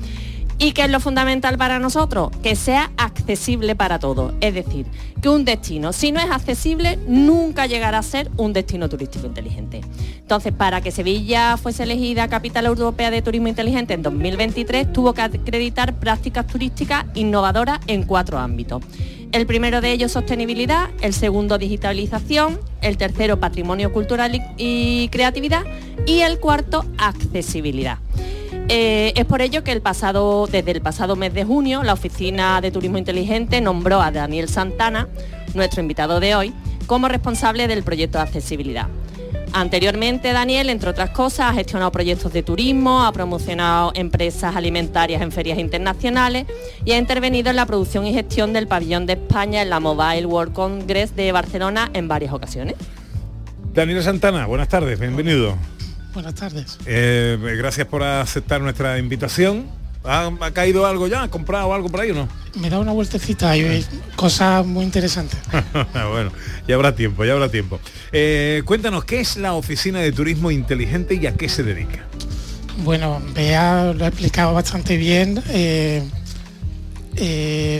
Y que es lo fundamental para nosotros, que sea accesible para todos. Es decir, que un destino, si no es accesible, nunca llegará a ser un destino turístico inteligente. Entonces, para que Sevilla fuese elegida capital europea de turismo inteligente en 2023, tuvo que acreditar prácticas turísticas innovadoras en cuatro ámbitos. El primero de ellos, sostenibilidad, el segundo, digitalización, el tercero, patrimonio cultural y creatividad y el cuarto, accesibilidad. Eh, es por ello que el pasado, desde el pasado mes de junio, la Oficina de Turismo Inteligente nombró a Daniel Santana, nuestro invitado de hoy, como responsable del proyecto de accesibilidad. Anteriormente, Daniel, entre otras cosas, ha gestionado proyectos de turismo, ha promocionado empresas alimentarias en ferias internacionales y ha intervenido en la producción y gestión del pabellón de España en la Mobile World Congress de Barcelona en varias ocasiones. Daniel Santana, buenas tardes, bienvenido. Buenas tardes. Eh, gracias por aceptar nuestra invitación. ¿Ha, ha caído algo ya? ¿Ha comprado algo por ahí o no? Me da una vueltecita y cosas muy interesantes. bueno, ya habrá tiempo, ya habrá tiempo. Eh, cuéntanos, ¿qué es la Oficina de Turismo Inteligente y a qué se dedica? Bueno, Bea lo ha explicado bastante bien. Eh,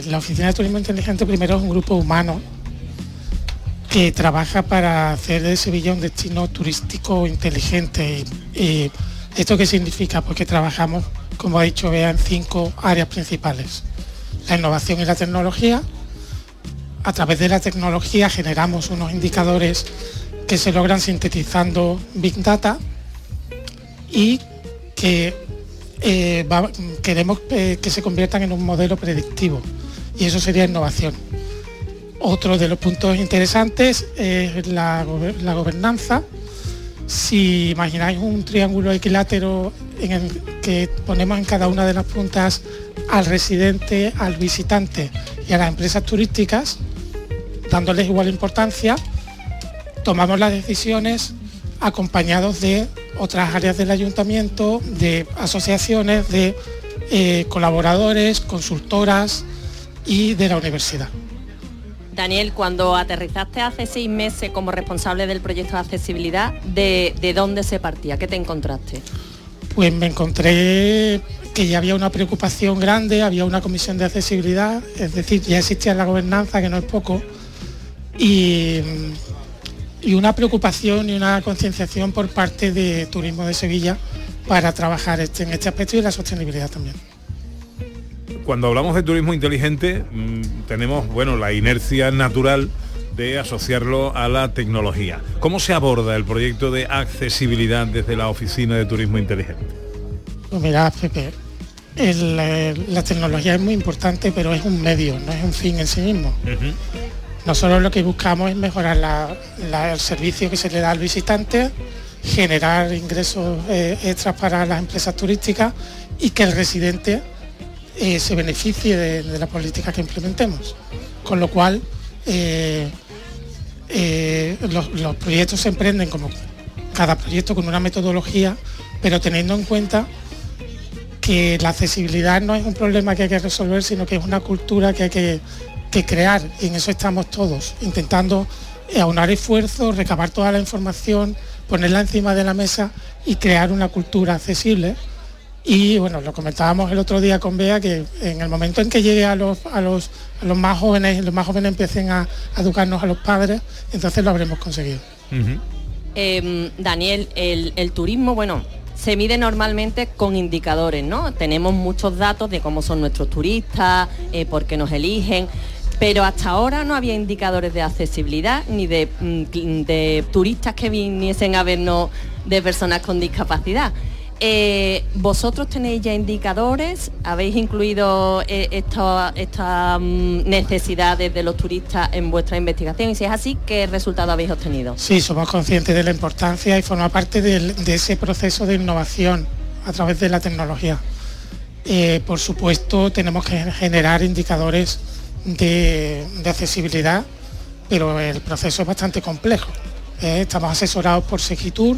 la Oficina de Turismo Inteligente primero es un grupo humano que trabaja para hacer de Sevilla un destino turístico inteligente. Y, ¿Esto qué significa? Porque trabajamos, como ha dicho Bea, en cinco áreas principales. La innovación y la tecnología. A través de la tecnología generamos unos indicadores que se logran sintetizando Big Data y que eh, queremos eh, que se conviertan en un modelo predictivo y eso sería innovación. Otro de los puntos interesantes es la, la gobernanza. Si imagináis un triángulo equilátero en el que ponemos en cada una de las puntas al residente, al visitante y a las empresas turísticas, dándoles igual importancia, tomamos las decisiones acompañados de otras áreas del ayuntamiento, de asociaciones, de eh, colaboradores, consultoras y de la universidad. Daniel, cuando aterrizaste hace seis meses como responsable del proyecto de accesibilidad, ¿de, de dónde se partía? ¿Qué te encontraste? Pues me encontré que ya había una preocupación grande, había una comisión de accesibilidad, es decir, ya existía la gobernanza, que no es poco, y, y una preocupación y una concienciación por parte de Turismo de Sevilla para trabajar este- en este aspecto y la sostenibilidad también. Cuando hablamos de turismo inteligente, mm, tenemos, bueno, la inercia natural de asociarlo a la tecnología. ¿Cómo se aborda el proyecto de accesibilidad desde la Oficina de Turismo Inteligente? Pues mira, Pepe, el, eh, la tecnología es muy importante, pero es un medio, no es un fin en sí mismo. Nosotros lo que buscamos es mejorar la- la- el servicio que se le da al visitante, generar ingresos eh, extras para las empresas turísticas y que el residente se beneficie de, la política que implementemos. Con lo cual, eh, eh, los, los proyectos se emprenden como cada proyecto con una metodología, pero teniendo en cuenta que la accesibilidad no es un problema que hay que resolver, sino que es una cultura que hay que, que crear. Y en eso estamos todos, intentando eh, aunar esfuerzos, recabar toda la información, ponerla encima de la mesa y crear una cultura accesible. Y bueno, lo comentábamos el otro día con Bea, que en el momento en que llegue a los, a los, a los más jóvenes, los más jóvenes empiecen a, a educarnos a los padres, entonces lo habremos conseguido. Eh, Daniel, el, el turismo, bueno, se mide normalmente con indicadores, ¿no? Tenemos muchos datos de cómo son nuestros turistas, eh, por qué nos eligen, pero hasta ahora no había indicadores de accesibilidad ni de, mm, de turistas que viniesen a vernos de personas con discapacidad. Eh, ¿Vosotros tenéis ya indicadores? ¿Habéis incluido eh, esta- estas mm, necesidades de los turistas en vuestra investigación? Y si es así, ¿qué resultado habéis obtenido? Sí, somos conscientes de la importancia y forma parte de ese proceso de innovación a través de la tecnología. Eh, por supuesto, tenemos que generar indicadores de, de accesibilidad, pero el proceso es bastante complejo. Eh, estamos asesorados por Segitur,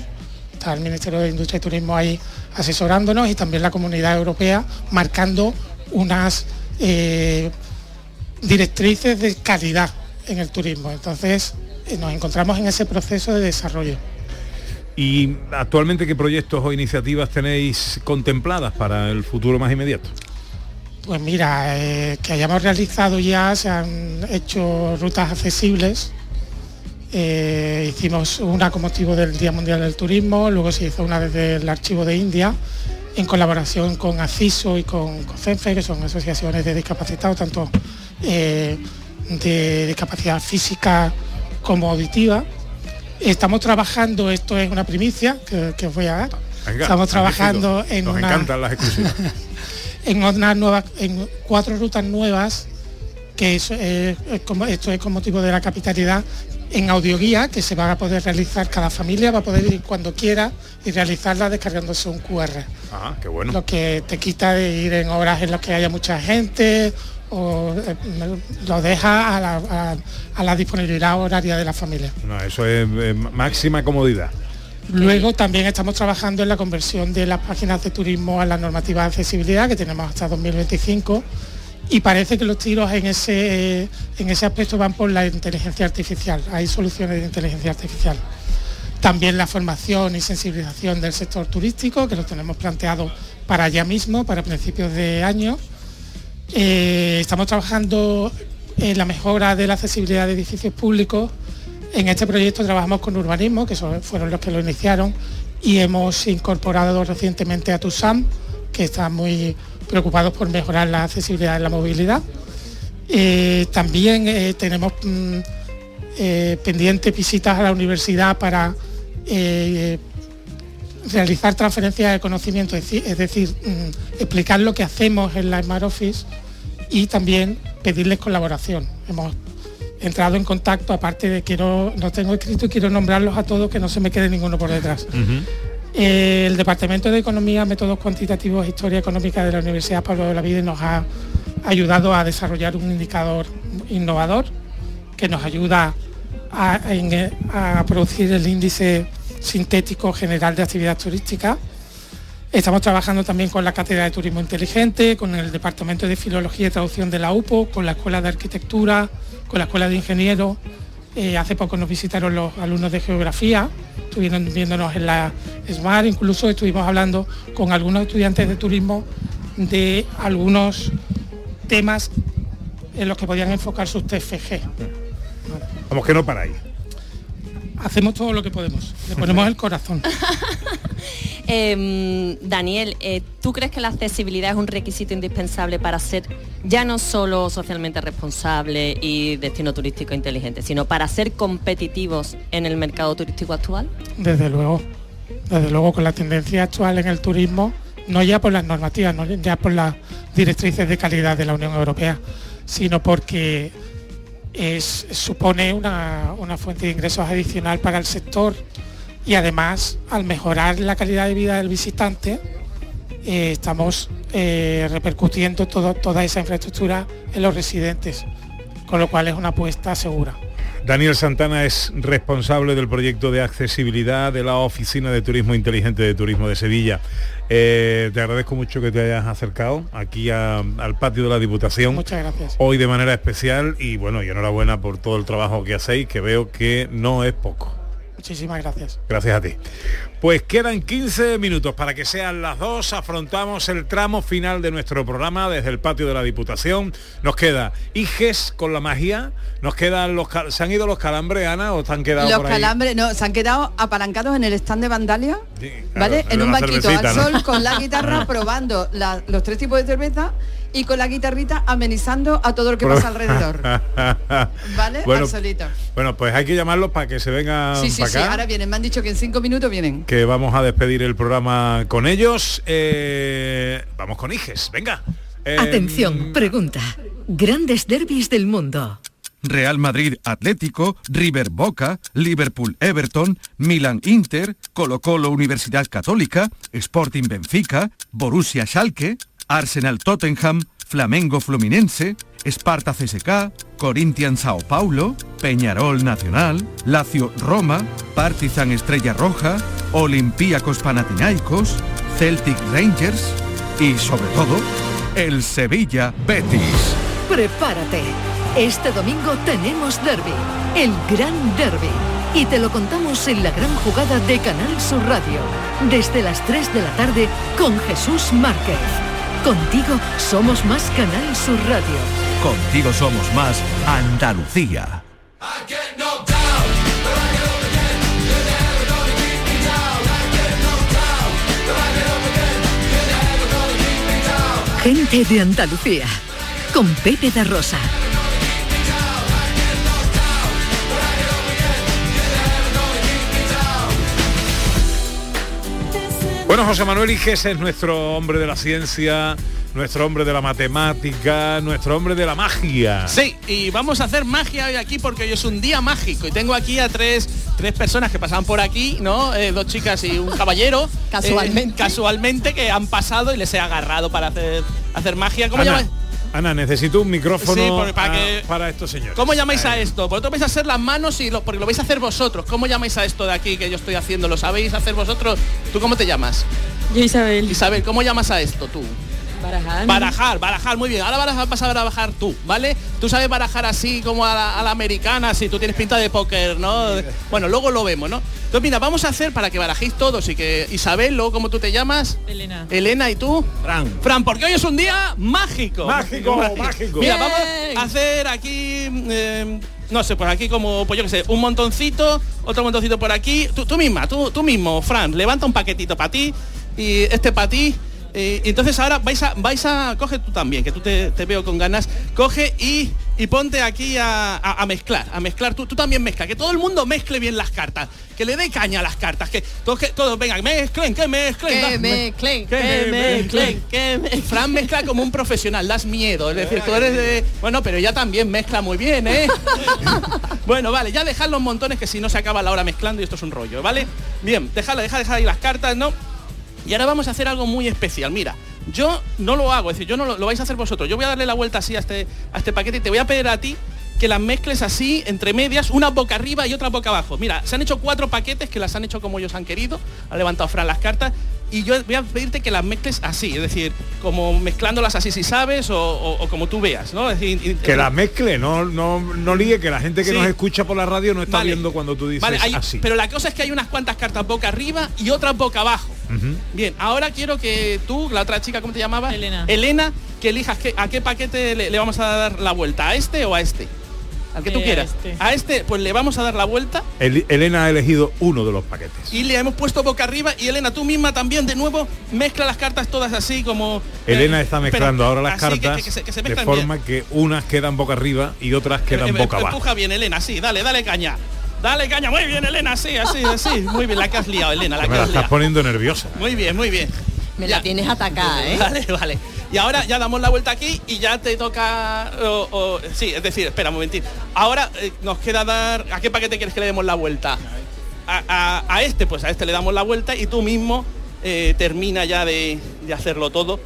está el Ministerio de Industria y Turismo ahí asesorándonos y también la Comunidad Europea marcando unas eh, directrices de calidad en el turismo. Entonces, eh, nos encontramos en ese proceso de desarrollo. ¿Y actualmente qué proyectos o iniciativas tenéis contempladas para el futuro más inmediato? Pues mira, eh, que hayamos realizado ya, se han hecho rutas accesibles. Eh, hicimos una con motivo del Día Mundial del Turismo, luego se hizo una desde el Archivo de India, en colaboración con ACISO y con COCENFE, que son asociaciones de discapacitados, tanto eh, de discapacidad física como auditiva. Estamos trabajando, esto es una primicia que, que os voy a dar. Venga, Estamos trabajando en Nos una encantan las exclusivas. en una nueva, en cuatro rutas nuevas, que es, es como, esto es con motivo de la capitalidad, en audioguía, que se va a poder realizar, cada familia va a poder ir cuando quiera y realizarla descargándose un QR. Ah, qué bueno. Lo que te quita de ir en horas en las que haya mucha gente o eh, lo deja a la, a- a la disponibilidad horaria de la familia. No, eso es eh, máxima comodidad. Luego también estamos trabajando en la conversión de las páginas de turismo a la normativa de accesibilidad que tenemos hasta 2025 y parece que los tiros en ese, en ese aspecto van por la inteligencia artificial. Hay soluciones de inteligencia artificial. También la formación y sensibilización del sector turístico, que lo tenemos planteado para allá mismo, para principios de año. Eh, estamos trabajando en la mejora de la accesibilidad de edificios públicos. En este proyecto trabajamos con urbanismo, que fueron los que lo iniciaron, y hemos incorporado recientemente a TUSAM, que están muy preocupados por mejorar la accesibilidad en la movilidad. Eh, también eh, tenemos mm, eh, pendientes visitas a la universidad para realizar transferencias de conocimiento, es decir, mm, explicar lo que hacemos en la Smart Office y también pedirles colaboración. Hemos entrado en contacto, aparte de quiero, no tengo escrito y quiero nombrarlos a todos que no se me quede ninguno por detrás. El Departamento de Economía, Métodos Cuantitativos e Historia Económica de la Universidad Pablo de la Vida nos ha ayudado a desarrollar un indicador innovador que nos ayuda a, en- a producir el índice sintético general de actividad turística. Estamos trabajando también con la Cátedra de Turismo Inteligente, con el Departamento de Filología y Traducción de la UPO, con la Escuela de Arquitectura, con la Escuela de Ingenieros. Eh, hace poco nos visitaron los alumnos de Geografía, estuvieron viéndonos en la SMART, incluso estuvimos hablando con algunos estudiantes de turismo de algunos temas en los que podían enfocar sus TFG. Vamos que no paráis. Hacemos todo lo que podemos, le ponemos el corazón. Em, Daniel, eh, ¿tú crees que la accesibilidad es un requisito indispensable para ser ya no solo socialmente responsable y destino turístico inteligente, sino para ser competitivos en el mercado turístico actual? Desde luego, desde luego con la tendencia actual en el turismo, no ya por las normativas, no ya por las directrices de calidad de la Unión Europea, sino porque es, supone una, una fuente de ingresos adicional para el sector y además al mejorar la calidad de vida del visitante eh, estamos eh, repercutiendo todo- toda esa infraestructura en los residentes, con lo cual es una apuesta segura. Daniel Santana es responsable del proyecto de accesibilidad de la Oficina de Turismo Inteligente de Turismo de Sevilla. Eh, te agradezco mucho que te hayas acercado aquí a- al patio de la Diputación. Muchas gracias. Hoy de manera especial y bueno, y enhorabuena por todo el trabajo que hacéis, que veo que no es poco. Muchísimas gracias. Gracias a ti. Pues quedan 15 minutos para que sean las dos. Afrontamos el tramo final de nuestro programa desde el patio de la Diputación. Nos queda Iges con la magia. Nos quedan los... cal- ¿Se han ido los calambres, Ana, o han quedado Los por ahí? calambres, no, se han quedado apalancados en el stand de Vandalia, ¿vale? Claro, en un banquito al ¿no? sol con la guitarra probando la- los tres tipos de cerveza y con la guitarrita amenizando a todo lo que pasa alrededor. ¿Vale? bueno, al solito. bueno, pues hay que llamarlos para que se vengan Sí, sí, para sí, acá. ahora vienen, me han dicho que en cinco minutos vienen. que vamos a despedir el programa con ellos. Eh, vamos con Iges, venga. Eh, Atención, pregunta. Grandes derbis del mundo. Real Madrid Atlético, River Boca, Liverpool Everton, Milan Inter, Colo Colo Universidad Católica, Sporting Benfica, Borussia Schalke, Arsenal Tottenham, Flamengo Fluminense, Sparta CSK, Corinthians Sao Paulo, Peñarol Nacional, Lazio Roma, Partizan Estrella Roja, Olympiacos Panathinaikos, Celtic Rangers y sobre todo el Sevilla Betis. Prepárate. Este domingo tenemos derby, el gran derby. Y te lo contamos en la gran jugada de Canal Sur Radio, desde las 3 de la tarde con Jesús Márquez. Contigo somos más Canal Sur Radio. Contigo somos más Andalucía. Gente de Andalucía, con Pepe da Rosa. Bueno, José Manuel Iges es nuestro hombre de la ciencia, nuestro hombre de la matemática, nuestro hombre de la magia. Sí, y vamos a hacer magia hoy aquí porque hoy es un día mágico y tengo aquí a tres, tres personas que pasaban por aquí, ¿no? Eh, dos chicas y un caballero. Casualmente. eh, casualmente que han pasado y les he agarrado para hacer, hacer magia. ¿Cómo Ana, llamáis? Ana, necesito un micrófono Sí, porque para que- para estos señores. ¿Cómo llamáis a esto? Vosotros vais a hacer las manos y lo, porque lo vais a hacer vosotros. ¿Cómo llamáis a esto de aquí que yo estoy haciendo? ¿Lo sabéis hacer vosotros? ¿Tú cómo te llamas? Yo Isabel. Isabel, ¿cómo llamas a esto tú? Barajar. Barajar, barajar, muy bien. Ahora vas a barajar tú, ¿vale? Tú sabes barajar así como a la, a la americana, si tú tienes pinta de póker, ¿no? Bueno, luego lo vemos, ¿no? Entonces, mira, vamos a hacer para que barajéis todos y que Isabel, luego, ¿cómo tú te llamas? Elena. Elena, ¿y tú? Fran. Fran, porque hoy es un día mágico. Mágico, mágico. Mira, vamos a hacer aquí, eh, no sé, por aquí como, pues yo qué sé, un montoncito, otro montoncito por aquí. Tú, tú misma, tú, tú mismo, Fran, levanta un paquetito para ti y este para ti. Eh, entonces ahora vais a, vais a, coge tú también, que tú te, te veo con ganas, coge y y ponte aquí a, a- a mezclar, a mezclar. Tú, tú también mezcla, que todo el mundo mezcle bien las cartas, que le dé caña a las cartas, que todos, que todos vengan, mezclen, que mezclen. Que mezclen, que que mezclen, mezclen, Fran mezcla como un profesional, das miedo, es decir, tú eres de... Bueno, pero ella también mezcla muy bien, ¿eh? bueno, vale, ya dejad los montones que si no se acaba la hora mezclando y esto es un rollo, ¿vale? Bien, dejadla, dejad, dejad ahí las cartas, ¿no? Y ahora vamos a hacer algo muy especial. Mira, yo no lo hago, es decir, yo no lo, vais a hacer vosotros. Yo voy a darle la vuelta así a este, a este paquete y te voy a pedir a ti que las mezcles así, entre medias, una boca arriba y otra boca abajo. Mira, se han hecho cuatro paquetes que las han hecho como ellos han querido. Ha levantado Fran las cartas. Y yo voy a pedirte que las mezcles así, es decir, como mezclándolas así si sabes o, o- o como tú veas, ¿no? Es decir, Que la mezcle, no, no, no líe, que la gente que Sí. nos escucha por la radio no está Vale. viendo cuando tú dices Vale, hay- así. pero la cosa es que hay unas cuantas cartas boca arriba y otras boca abajo. Bien, ahora quiero que tú, la otra chica, ¿cómo te llamabas? Elena. Elena, que elijas qué- a qué paquete le, le vamos a dar la vuelta, ¿a este o a este? Al que tú a quieras. este. A este, pues le vamos a dar la vuelta El- Elena ha elegido uno de los paquetes. y le hemos puesto boca arriba y Elena, tú misma también de nuevo mezcla las cartas todas así como... Elena eh, está espera, mezclando ahora las así que- cartas que- que se- que se de forma bien. que unas quedan boca arriba y otras quedan Eh, eh, boca abajo. Empuja bien, Elena, sí, dale, dale caña. Dale caña, muy bien, Elena, sí, así, así. Muy bien, la que has liado, Elena, la Me que la has estás liado. poniendo nerviosa. Muy bien, muy bien. Me la tienes atacada, ¿eh? Vale, vale. Y ahora ya damos la vuelta aquí y ya te toca... o- o- sí, es decir, espera un momentito. Ahora eh, nos queda dar... ¿A qué paquete quieres que le demos la vuelta? A, a- a este, pues a este le damos la vuelta y tú mismo eh, termina ya de, de hacerlo todo.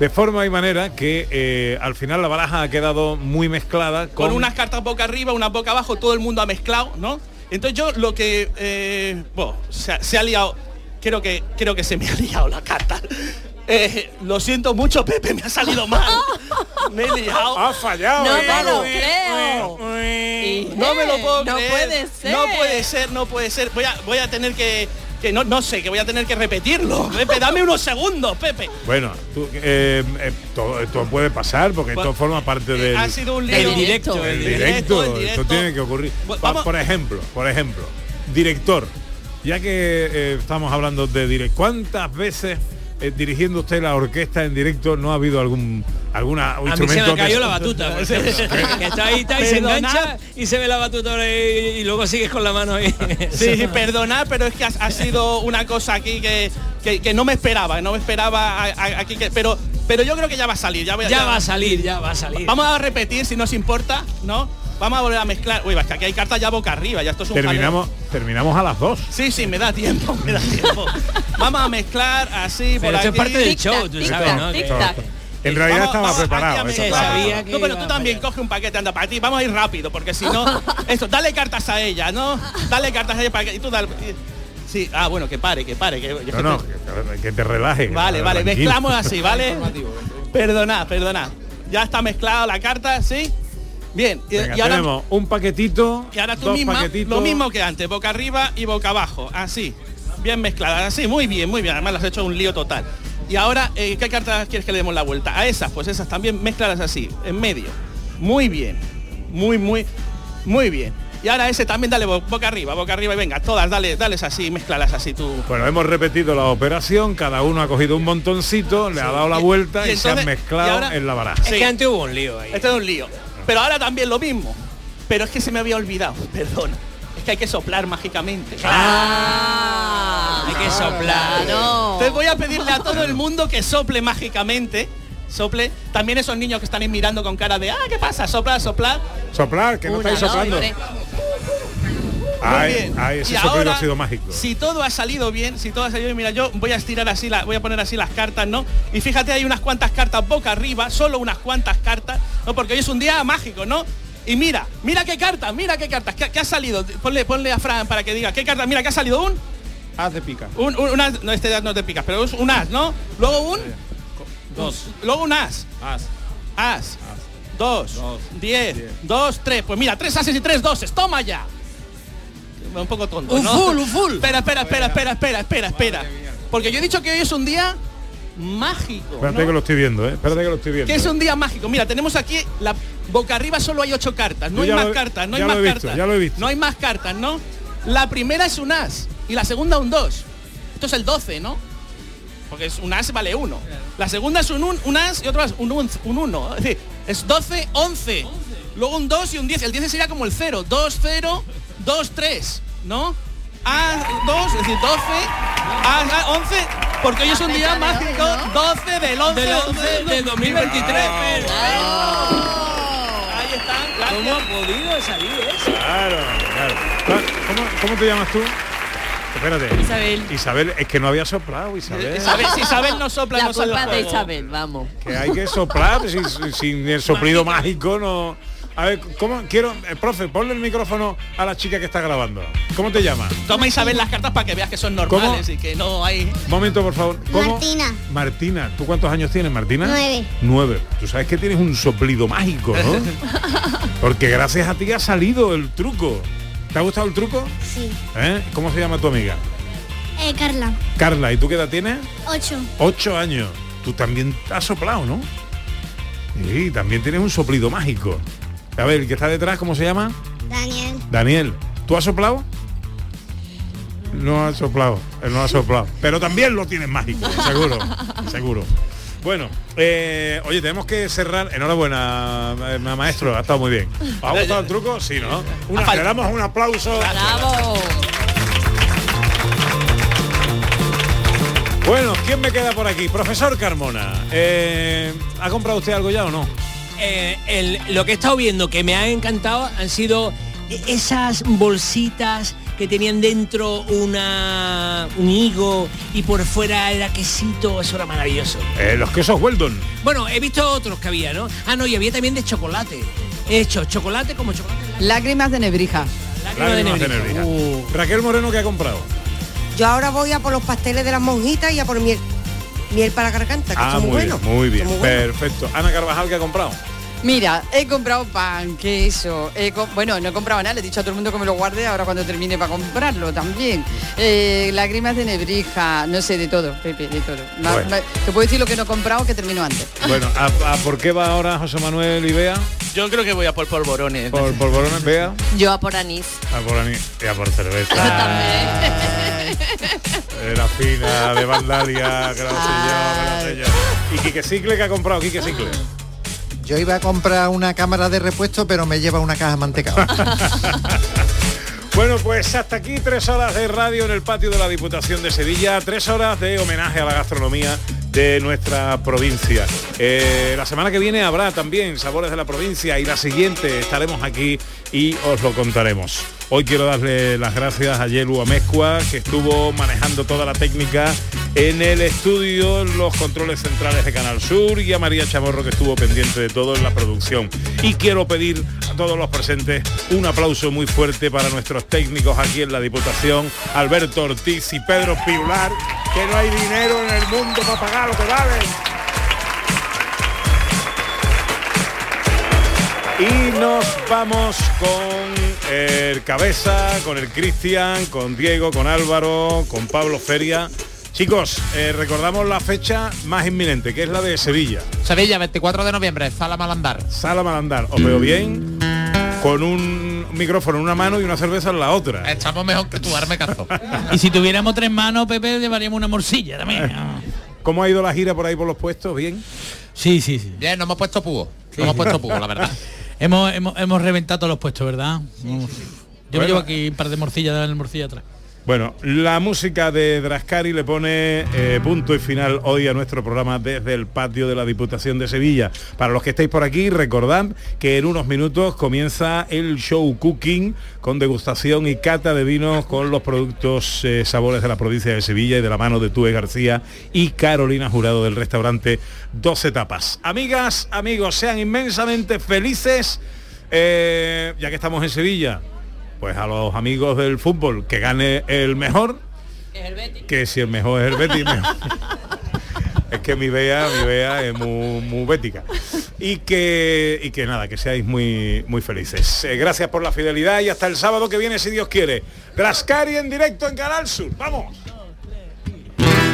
De forma y manera que eh, al final la baraja ha quedado muy mezclada con, Con unas cartas boca arriba, unas boca abajo, todo el mundo ha mezclado, ¿no? Entonces yo lo que... eh, bueno, se, ha- se ha liado... Creo que, creo que se me ha liado la carta. Eh, lo siento mucho, Pepe, me ha salido mal. Me he liado. Ha fallado. No eh. me lo creo. No me lo puedo No creer. puede ser. No puede ser, no puede ser. Voy a, voy a tener que, que no, no sé, que voy a tener que repetirlo. Pepe, dame unos segundos, Pepe. Bueno, tú, eh, eh, todo esto puede pasar porque esto forma parte del ha sido un lío. del El directo, el el directo, esto tiene que ocurrir. Vamos- por ejemplo, por ejemplo, director, ya que eh, estamos hablando de directo, ¿cuántas veces eh, dirigiendo usted la orquesta en directo no ha habido algún alguna A mí se instrumento me cayó de- la batuta. que está ahí, está, y se engancha y se ve la batuta y, y luego sigues con la mano ahí. Sí, sí, perdonad, pero es que ha, ha sido una cosa aquí que, que, que no me esperaba, no me esperaba a- a- aquí que, pero pero yo creo que ya va a salir, ya, voy Ya va a salir, ya va a salir. Vamos a repetir si nos importa, ¿no? Vamos a volver a mezclar. Uy, va, es que aquí hay cartas ya boca arriba, ya esto es un jaleo. terminamos terminamos a las dos. Sí, sí, me da tiempo, me da tiempo. Vamos a mezclar así por Pero es aquí. parte del show, tú sabes, ¿no? En realidad Vamos- estaba vamos preparado. aquí a eso mezclar. estaba- sabía que No, pero tú también coge un paquete, anda para ti. Vamos a ir rápido, porque si no, esto, dale cartas a ella, ¿no? Dale cartas a ella para que y tú dale. Sí, ah, bueno, que pare, que pare. Que, No, que- no, que, que te relaje. Vale, vale, tranquilo. mezclamos así, ¿vale? Perdona, perdona. Ya está mezclada la carta, ¿sí? Bien, y, Venga, y ahora, tenemos un paquetito, y ahora tú dos misma, paquetitos. lo mismo que antes, boca arriba y boca abajo, así. Bien mezcladas, así, muy bien, muy bien. Además las has hecho un lío total. Y ahora, eh, ¿qué cartas quieres que le demos la vuelta? A esas, pues esas también mezcladas así, en medio. Muy bien. Muy, muy, muy bien. Y ahora ese también dale bo- boca arriba, boca arriba y venga, todas, dale, dales así, mezclalas así tú. Bueno, hemos repetido la operación, cada uno ha cogido un montoncito, le ha dado la vuelta y, y se han mezclado y ahora- en la baraja. Sí. Es que antes hubo un lío ahí. Este es un lío. Pero ahora también lo mismo. Pero es que se me había olvidado, perdona. Es que hay que soplar mágicamente. Hay que soplar. Entonces voy a pedirle a todo el mundo que sople mágicamente. Sople. También esos niños que están ahí mirando con cara de, ah, ¿qué pasa? Soplar, soplar. Soplar, que no Una, estáis soplando. Ay, bien. ay, ese Y soplido ahora, ha sido mágico. Si todo ha salido bien, si todo ha salido bien, mira, yo voy a estirar así, la, voy a poner así las cartas, ¿no? Y fíjate, hay unas cuantas cartas boca arriba, solo unas cuantas cartas, ¿no? Porque hoy es un día mágico, ¿no? Y mira, mira qué cartas, mira qué cartas, ¿qué, qué ha salido? Ponle, ponle a Fran para que diga, ¿qué cartas? Mira, ¿qué ha salido? Un, Haz de pica. un, un, un as, no, este no te picas, pero es un as, ¿no? Luego un, Dos. luego un as, As. as, dos, diez, dos, tres, pues mira, tres ases y tres doses, toma ya. Un poco tonto, Un ¿no? full, un full. Espera, espera, espera, espera, espera, espera, espera. Porque yo he dicho que hoy es un día mágico. Espérate ¿no? que lo estoy viendo, ¿eh? Espérate que lo estoy viendo. Que es un día mágico. Mira, tenemos aquí la boca arriba solo hay ocho cartas. No hay más lo cartas, no hay más visto, cartas. ya lo he visto. No hay más cartas, ¿no? La primera es un as y la segunda un 2. Esto es el 12, ¿no? Porque es un as vale uno. La segunda es un, un, un as y otro as un 1. Un, uno. Es decir, es 12, 11. luego un 2 y un 10. El 10 sería como el 0. 2, 0, 2, 3, ¿no? A 2, es decir, 12, a, a 11, porque hoy es un día mágico, 12 del 11 Del 11 del 2023. Ahí están, gracias. ¿Cómo ha podido salir eso? Claro, claro. ¿Cómo, cómo te llamas tú? Espérate. Isabel. Isabel, es que no había soplado, Isabel. Isabel, si Isabel no sopla, La no culpa de. Isabel, vamos. Que hay que soplar, sin, sin el soplido mágico no. A ver, ¿cómo quiero, eh, profe, ponle el micrófono a la chica que está grabando. ¿Cómo te llamas? Toma Isabel las cartas para que veas que son normales y que no hay... Momento, por favor. ¿Cómo? Martina. Martina, ¿tú cuántos años tienes, Martina? Nueve. Nueve. Tú sabes que tienes un soplido mágico, ¿no? Porque gracias a ti ha salido el truco. ¿Te ha gustado el truco? Sí. ¿Eh? ¿Cómo se llama tu amiga? Eh, Carla. Carla, ¿y tú qué edad tienes? Ocho. Ocho años. Tú también has soplado, ¿no? Sí, también tienes un soplido mágico. A ver, el que está detrás, ¿cómo se llama? Daniel. Daniel. ¿Tú has soplado? No has soplado, él no ha soplado. Pero también lo tienes mágico, seguro, seguro. Bueno, eh, oye, tenemos que cerrar. Enhorabuena, ma- maestro, ha estado muy bien. ¿Os ha gustado el truco? Sí, ¿no? Una- le damos un aplauso. Bravo. Bueno, ¿quién me queda por aquí? Profesor Carmona, eh, ¿ha comprado usted algo ya o no? Eh, el- lo que he estado viendo que me ha encantado han sido esas bolsitas que tenían dentro una un higo y por fuera era quesito, eso era maravilloso. Eh, los quesos Weldon. Bueno, he visto otros que había, ¿no? Ah, no, y había también de chocolate. He hecho chocolate como chocolate. Lágrimas de nebrija. Lágrima de Lágrimas de nebrija. nebrija. Raquel Moreno, ¿qué ha comprado? Yo ahora voy a por los pasteles de las monjitas y a por miel. Miel para garganta, que Ah, son muy muy bien, buenos. muy bien, muy perfecto. Ana Carvajal, ¿qué ha comprado? Mira, he comprado pan, queso, he co- bueno, no he comprado nada, le he dicho a todo el mundo que me lo guarde ahora cuando termine para comprarlo también. Eh, lágrimas de nebrija, no sé, de todo, Pepe, de todo. Ma- Bueno. ma- te puedo decir lo que no he comprado que termino antes. Bueno, ¿a, a por qué va ahora José Manuel y Bea? Yo creo que voy a por polvorones. Por polvorones, Bea. Yo a por anís. A por ani- y a por cerveza. Era fina, de Vandalia, que no sé yo, que no sé yo. ¿Y Quique Cicle que ha comprado? Quique Cicle. Yo iba a comprar una cámara de repuesto, pero me lleva una caja mantecado. Bueno, pues hasta aquí tres horas de radio en el patio de la Diputación de Sevilla, tres horas de homenaje a la gastronomía de nuestra provincia. Eh, la semana que viene habrá también Sabores de la Provincia y la siguiente estaremos aquí y os lo contaremos. Hoy quiero darle las gracias a Yelu Amezcua, que estuvo manejando toda la técnica en el estudio, en los controles centrales de Canal Sur, y a María Chamorro, que estuvo pendiente de todo en la producción. Y quiero pedir a todos los presentes un aplauso muy fuerte para nuestros técnicos aquí en la Diputación, Alberto Ortiz y Pedro Piular, que no hay dinero en el mundo para pagar lo que valen. Y nos vamos con el Cabeza, con el Cristian, con Diego, con Álvaro, con Pablo Feria. Chicos, eh, recordamos la fecha más inminente, que es la de Sevilla. Sevilla, 24 de noviembre, Sala Malandar. Sala Malandar, os veo bien, con un micrófono en una mano y una cerveza en la otra. Estamos mejor que tú, darme cazo. Y si tuviéramos tres manos, Pepe, llevaríamos una morcilla también. ¿Cómo ha ido la gira por ahí por los puestos? ¿Bien? Sí, sí, sí. Bien, nos hemos puesto púo. Nos hemos puesto púo, la verdad. hemos, hemos, hemos reventado todos los puestos, ¿verdad? Yo Bueno. me llevo aquí un par de morcillas en el morcilla atrás. Bueno, la música de Drascari le pone eh, punto y final hoy a nuestro programa desde el patio de la Diputación de Sevilla. Para los que estáis por aquí, recordad que en unos minutos comienza el show Cooking con degustación y cata de vinos con los productos eh, sabores de la provincia de Sevilla y de la mano de Tue García y Carolina Jurado del restaurante Dos Etapas. Amigas, amigos, sean inmensamente felices eh, ya que estamos en Sevilla pues a los amigos del fútbol que gane el mejor que si el mejor es el Betis mejor. es que mi vea mi vea es muy, muy bética. Y que y que nada que seáis muy muy felices. Eh, gracias por la fidelidad y hasta el sábado que viene si Dios quiere. Drascari en directo en Canal Sur. Vamos.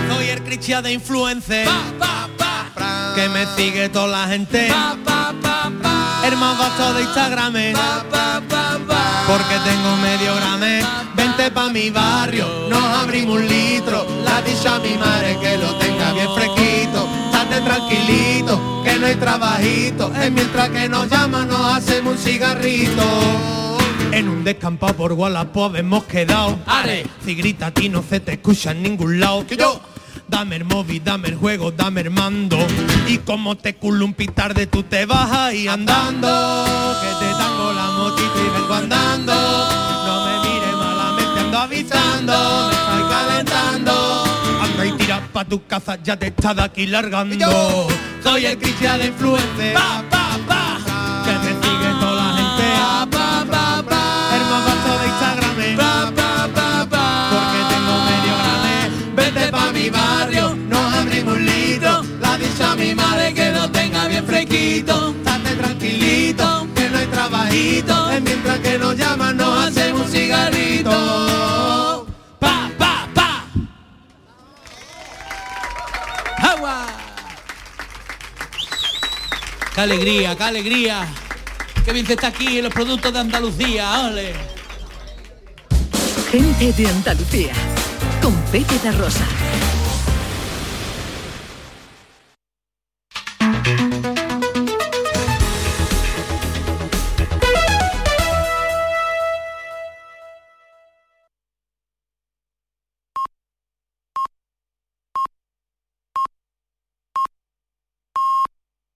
Soy el cristiano de influencer. Que me sigue toda la gente. El más vasto de Instagram porque tengo medio grame. Vente pa' mi barrio, nos abrimos un litro. La dicha a mi madre que lo tenga bien fresquito. Date tranquilito, que no hay trabajito. Es mientras que nos llaman nos hacemos un cigarrito. En un descampado por Gualapo hemos quedado. Are. Si grita a ti no se te escucha en ningún lado. Que yo. Dame el móvil, dame el juego, dame el mando. Y como te culo un pitarde, tú te vas ahí andando. Que te tango la motito y vengo andando. No me mires malamente, ando avisando. Me estoy calentando. Anda y tira pa' tu casa, ya te está de aquí largando. Soy el Cristian de influencer. Pa, pa, pa. Que te que lo tenga bien fresquito. Estate tranquilito, que no hay trabajito. Es mientras que nos llaman, nos hacemos un cigarrito. Pa, pa, pa. ¡Agua! ¡Qué alegría, qué alegría! ¡Qué bien se está aquí en los productos de Andalucía! ¡Ole! Gente de Andalucía, con Pepe da Rosa.